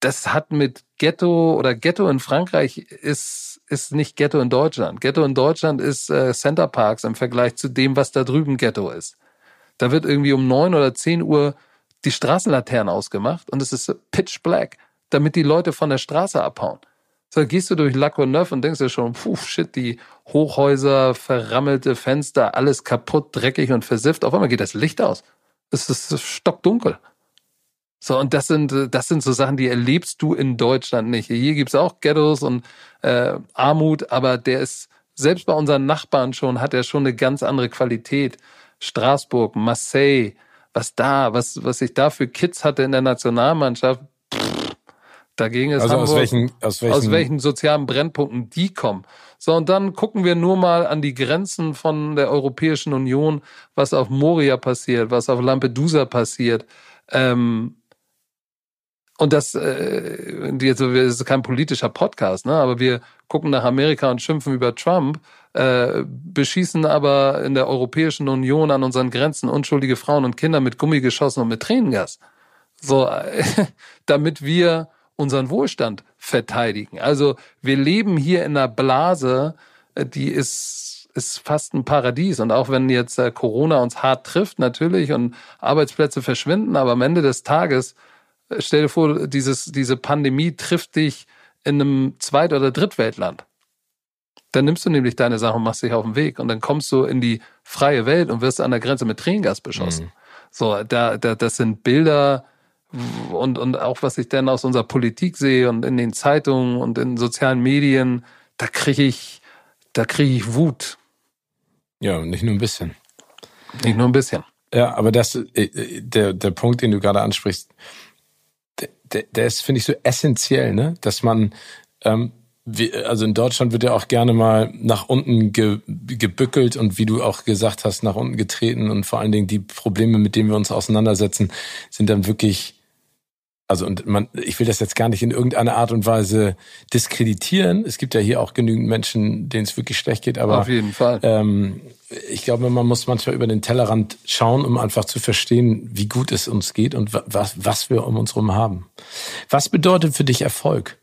das hat mit Ghetto oder Ghetto in Frankreich ist, ist nicht Ghetto in Deutschland. Ghetto in Deutschland ist äh, Center Parks im Vergleich zu dem, was da drüben Ghetto ist. Da wird irgendwie um neun oder zehn Uhr die Straßenlaternen ausgemacht und es ist pitch black, damit die Leute von der Straße abhauen. So gehst du durch La Courneuve und denkst dir schon, puh, shit, die Hochhäuser, verrammelte Fenster, alles kaputt, dreckig und versifft. Auf einmal geht das Licht aus. Es ist stockdunkel. So, und das sind, das sind so Sachen, die erlebst du in Deutschland nicht. Hier gibt's auch Ghettos und äh, Armut, aber der ist, selbst bei unseren Nachbarn schon, hat er schon eine ganz andere Qualität. Straßburg, Marseille, was da, was, was ich da für Kids hatte in der Nationalmannschaft, pff, dagegen ist also Hamburg, aus welchen, aus welchen, aus welchen sozialen Brennpunkten die kommen. So, und dann gucken wir nur mal an die Grenzen von der Europäischen Union, was auf Moria passiert, was auf Lampedusa passiert. Ähm, und das, äh, jetzt, das ist kein politischer Podcast, ne? aber wir gucken nach Amerika und schimpfen über Trump, äh, beschießen aber in der Europäischen Union an unseren Grenzen unschuldige Frauen und Kinder mit Gummigeschossen und mit Tränengas. So, äh, damit wir unseren Wohlstand verteidigen. Also wir leben hier in einer Blase, äh, die ist, ist fast ein Paradies. Und auch wenn jetzt äh, Corona uns hart trifft, natürlich, und Arbeitsplätze verschwinden, aber am Ende des Tages Stell dir vor, dieses, diese Pandemie trifft dich in einem Zweit- oder Drittweltland. Dann nimmst du nämlich deine Sachen und machst dich auf den Weg und dann kommst du in die freie Welt und wirst an der Grenze mit Tränengas beschossen. Mhm. So, da, da, das sind Bilder und, und auch was ich dann aus unserer Politik sehe und in den Zeitungen und in sozialen Medien, da kriege ich, da kriege ich Wut. Ja, nicht nur ein bisschen. Nicht nur ein bisschen. Ja, aber das, äh, der, der Punkt, den du gerade ansprichst, der, der ist, finde ich, so essentiell, ne? Dass man, ähm, wie, also in Deutschland wird ja auch gerne mal nach unten ge, gebückelt und wie du auch gesagt hast, nach unten getreten und vor allen Dingen die Probleme, mit denen wir uns auseinandersetzen, sind dann wirklich Also und man, ich will das jetzt gar nicht in irgendeiner Art und Weise diskreditieren. Es gibt ja hier auch genügend Menschen, denen es wirklich schlecht geht. Aber auf jeden Fall. Ähm, ich glaube, man muss manchmal über den Tellerrand schauen, um einfach zu verstehen, wie gut es uns geht und was, was wir um uns herum haben. Was bedeutet für dich Erfolg?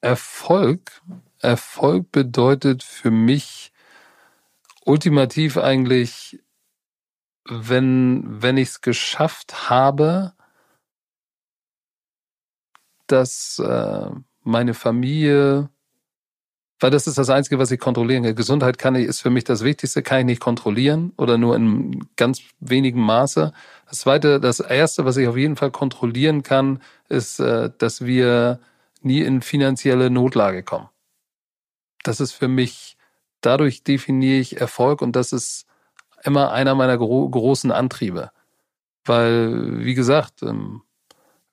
Erfolg, Erfolg bedeutet für mich ultimativ eigentlich, wenn wenn ich es geschafft habe dass äh, meine Familie, weil das ist das Einzige, was ich kontrollieren kann. Gesundheit kann ich, ist für mich das Wichtigste, kann ich nicht kontrollieren oder nur in ganz wenigem Maße. Das zweite, das erste, was ich auf jeden Fall kontrollieren kann, ist, äh, dass wir nie in finanzielle Notlage kommen. Das ist für mich, dadurch definiere ich Erfolg und das ist immer einer meiner gro großen Antriebe. Weil, wie gesagt, ähm,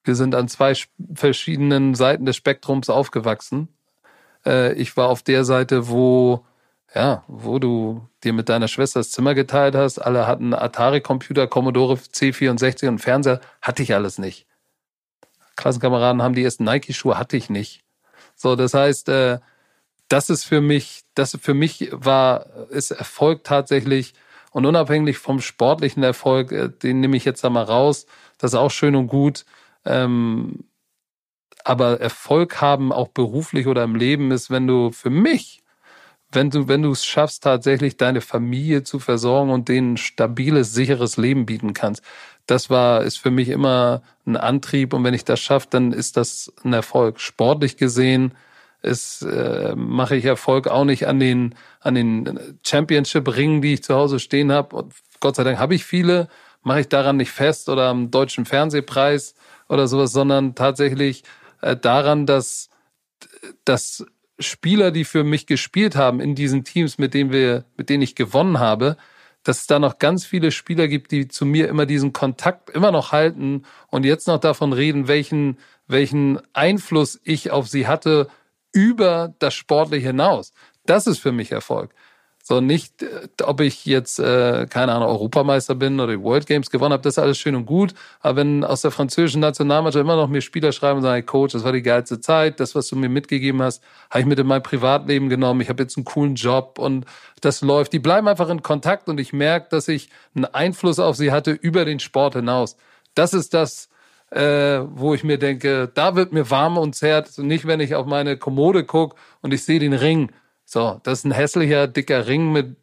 wir sind an zwei verschiedenen Seiten des Spektrums aufgewachsen. Äh, ich war auf der Seite, wo, ja, wo du dir mit deiner Schwester das Zimmer geteilt hast. Alle hatten Atari-Computer, Commodore C64 und Fernseher. Hatte ich alles nicht. Klassenkameraden haben die ersten Nike-Schuhe, hatte ich nicht. So, das heißt, äh, das ist für mich, das für mich war, ist Erfolg tatsächlich und unabhängig vom sportlichen Erfolg, äh, den nehme ich jetzt da mal raus. Das ist auch schön und gut. Ähm, aber Erfolg haben, auch beruflich oder im Leben, ist, wenn du für mich, wenn du, wenn du es schaffst, tatsächlich deine Familie zu versorgen und denen ein stabiles, sicheres Leben bieten kannst. Das war, ist für mich immer ein Antrieb. Und wenn ich das schaffe, dann ist das ein Erfolg. Sportlich gesehen ist, äh, mache ich Erfolg auch nicht an den, an den Championship-Ringen, die ich zu Hause stehen habe. Gott sei Dank habe ich viele, mache ich daran nicht fest oder am deutschen Fernsehpreis oder sowas, sondern tatsächlich äh, daran, dass, dass Spieler, die für mich gespielt haben in diesen Teams, mit denen wir, mit denen ich gewonnen habe, dass es da noch ganz viele Spieler gibt, die zu mir immer diesen Kontakt immer noch halten und jetzt noch davon reden, welchen, welchen Einfluss ich auf sie hatte über das Sportliche hinaus. Das ist für mich Erfolg. So nicht, äh, ob ich jetzt, äh, keine Ahnung, Europameister bin oder die World Games gewonnen habe, das ist alles schön und gut. Aber wenn aus der französischen Nationalmannschaft immer noch mir Spieler schreiben und sagen, hey Coach, das war die geilste Zeit, das, was du mir mitgegeben hast, habe ich mit in mein Privatleben genommen, ich habe jetzt einen coolen Job und das läuft. Die bleiben einfach in Kontakt und ich merke, dass ich einen Einfluss auf sie hatte über den Sport hinaus. Das ist das, äh, wo ich mir denke, da wird mir warm und nicht, wenn ich auf meine Kommode gucke und ich sehe den Ring so, das ist ein hässlicher, dicker Ring mit,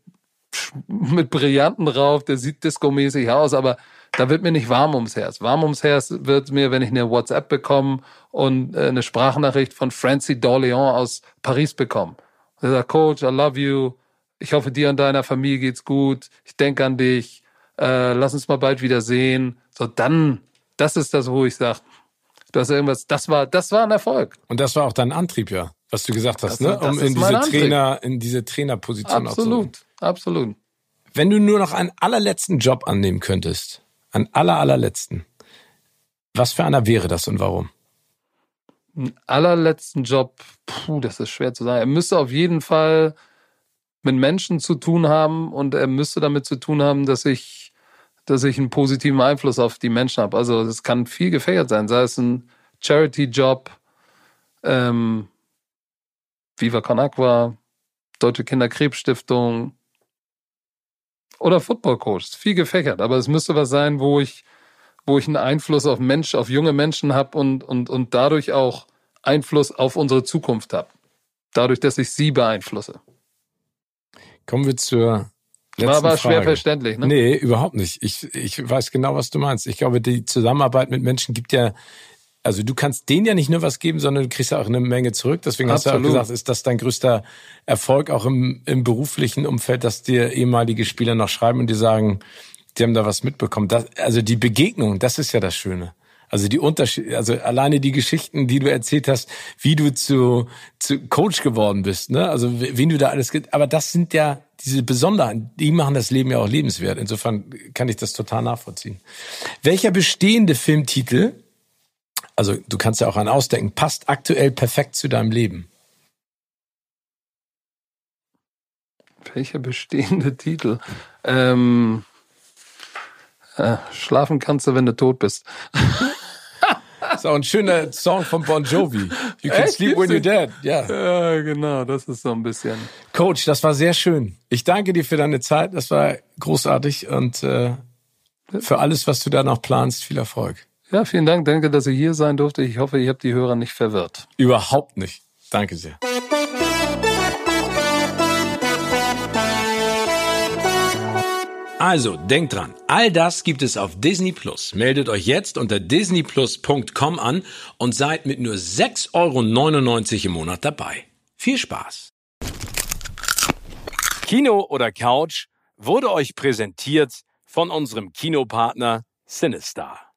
mit Brillanten drauf, der sieht disco-mäßig aus, aber da wird mir nicht warm ums Herz. Warm ums Herz wird mir, wenn ich eine WhatsApp bekomme und äh, eine Sprachnachricht von Francie D'Orléans aus Paris bekomme. Er sagt, Coach, I love you. Ich hoffe, dir und deiner Familie geht's gut. Ich denke an dich. Äh, lass uns mal bald wieder sehen. So, dann, das ist das, wo ich sage, du hast irgendwas, das war, das war ein Erfolg. Und das war auch dein Antrieb, ja was du gesagt hast, das, ne? um in diese Trainer, in diese Trainerposition Absolut, absolut. Wenn du nur noch einen allerletzten Job annehmen könntest, einen aller, allerletzten, was für einer wäre das und warum? Einen allerletzten Job, puh, das ist schwer zu sagen. Er müsste auf jeden Fall mit Menschen zu tun haben und er müsste damit zu tun haben, dass ich, dass ich einen positiven Einfluss auf die Menschen habe. Also es kann viel gefährdet sein, sei es ein Charity-Job, ähm, Viva Con Aqua, Deutsche Kinderkrebsstiftung oder Football Coach. Viel gefächert, aber es müsste was sein, wo ich, wo ich einen Einfluss auf Mensch, auf junge Menschen habe und, und, und dadurch auch Einfluss auf unsere Zukunft habe. Dadurch, dass ich sie beeinflusse. Kommen wir zur letzten War aber schwer verständlich, ne? Nee, überhaupt nicht. Ich, ich weiß genau, was du meinst. Ich glaube, die Zusammenarbeit mit Menschen gibt ja also du kannst denen ja nicht nur was geben, sondern du kriegst ja auch eine Menge zurück. Deswegen Absolut. hast du auch gesagt, ist das dein größter Erfolg auch im, im beruflichen Umfeld, dass dir ehemalige Spieler noch schreiben und dir sagen, die haben da was mitbekommen. Das, also die Begegnung, das ist ja das Schöne. Also die Unterschied, also alleine die Geschichten, die du erzählt hast, wie du zu, zu Coach geworden bist, ne? Also wen du da alles, aber das sind ja diese Besonderheiten, die machen das Leben ja auch lebenswert. Insofern kann ich das total nachvollziehen. Welcher bestehende Filmtitel also du kannst ja auch einen ausdenken, passt aktuell perfekt zu deinem Leben. Welcher bestehende Titel? Ähm, äh, schlafen kannst du, wenn du tot bist. ist auch ein schöner Song von Bon Jovi. You can Echt? sleep when you're dead. Ja. ja, genau, das ist so ein bisschen. Coach, das war sehr schön. Ich danke dir für deine Zeit. Das war großartig und äh, für alles, was du da noch planst, viel Erfolg. Ja, vielen Dank. Danke, dass ich hier sein durfte. Ich hoffe, ihr habt die Hörer nicht verwirrt. Überhaupt nicht. Danke sehr. Also, denkt dran, all das gibt es auf Disney Plus. Meldet euch jetzt unter disneyplus.com an und seid mit nur 6,99 Euro im Monat dabei. Viel Spaß! Kino oder Couch wurde euch präsentiert von unserem Kinopartner Sinistar.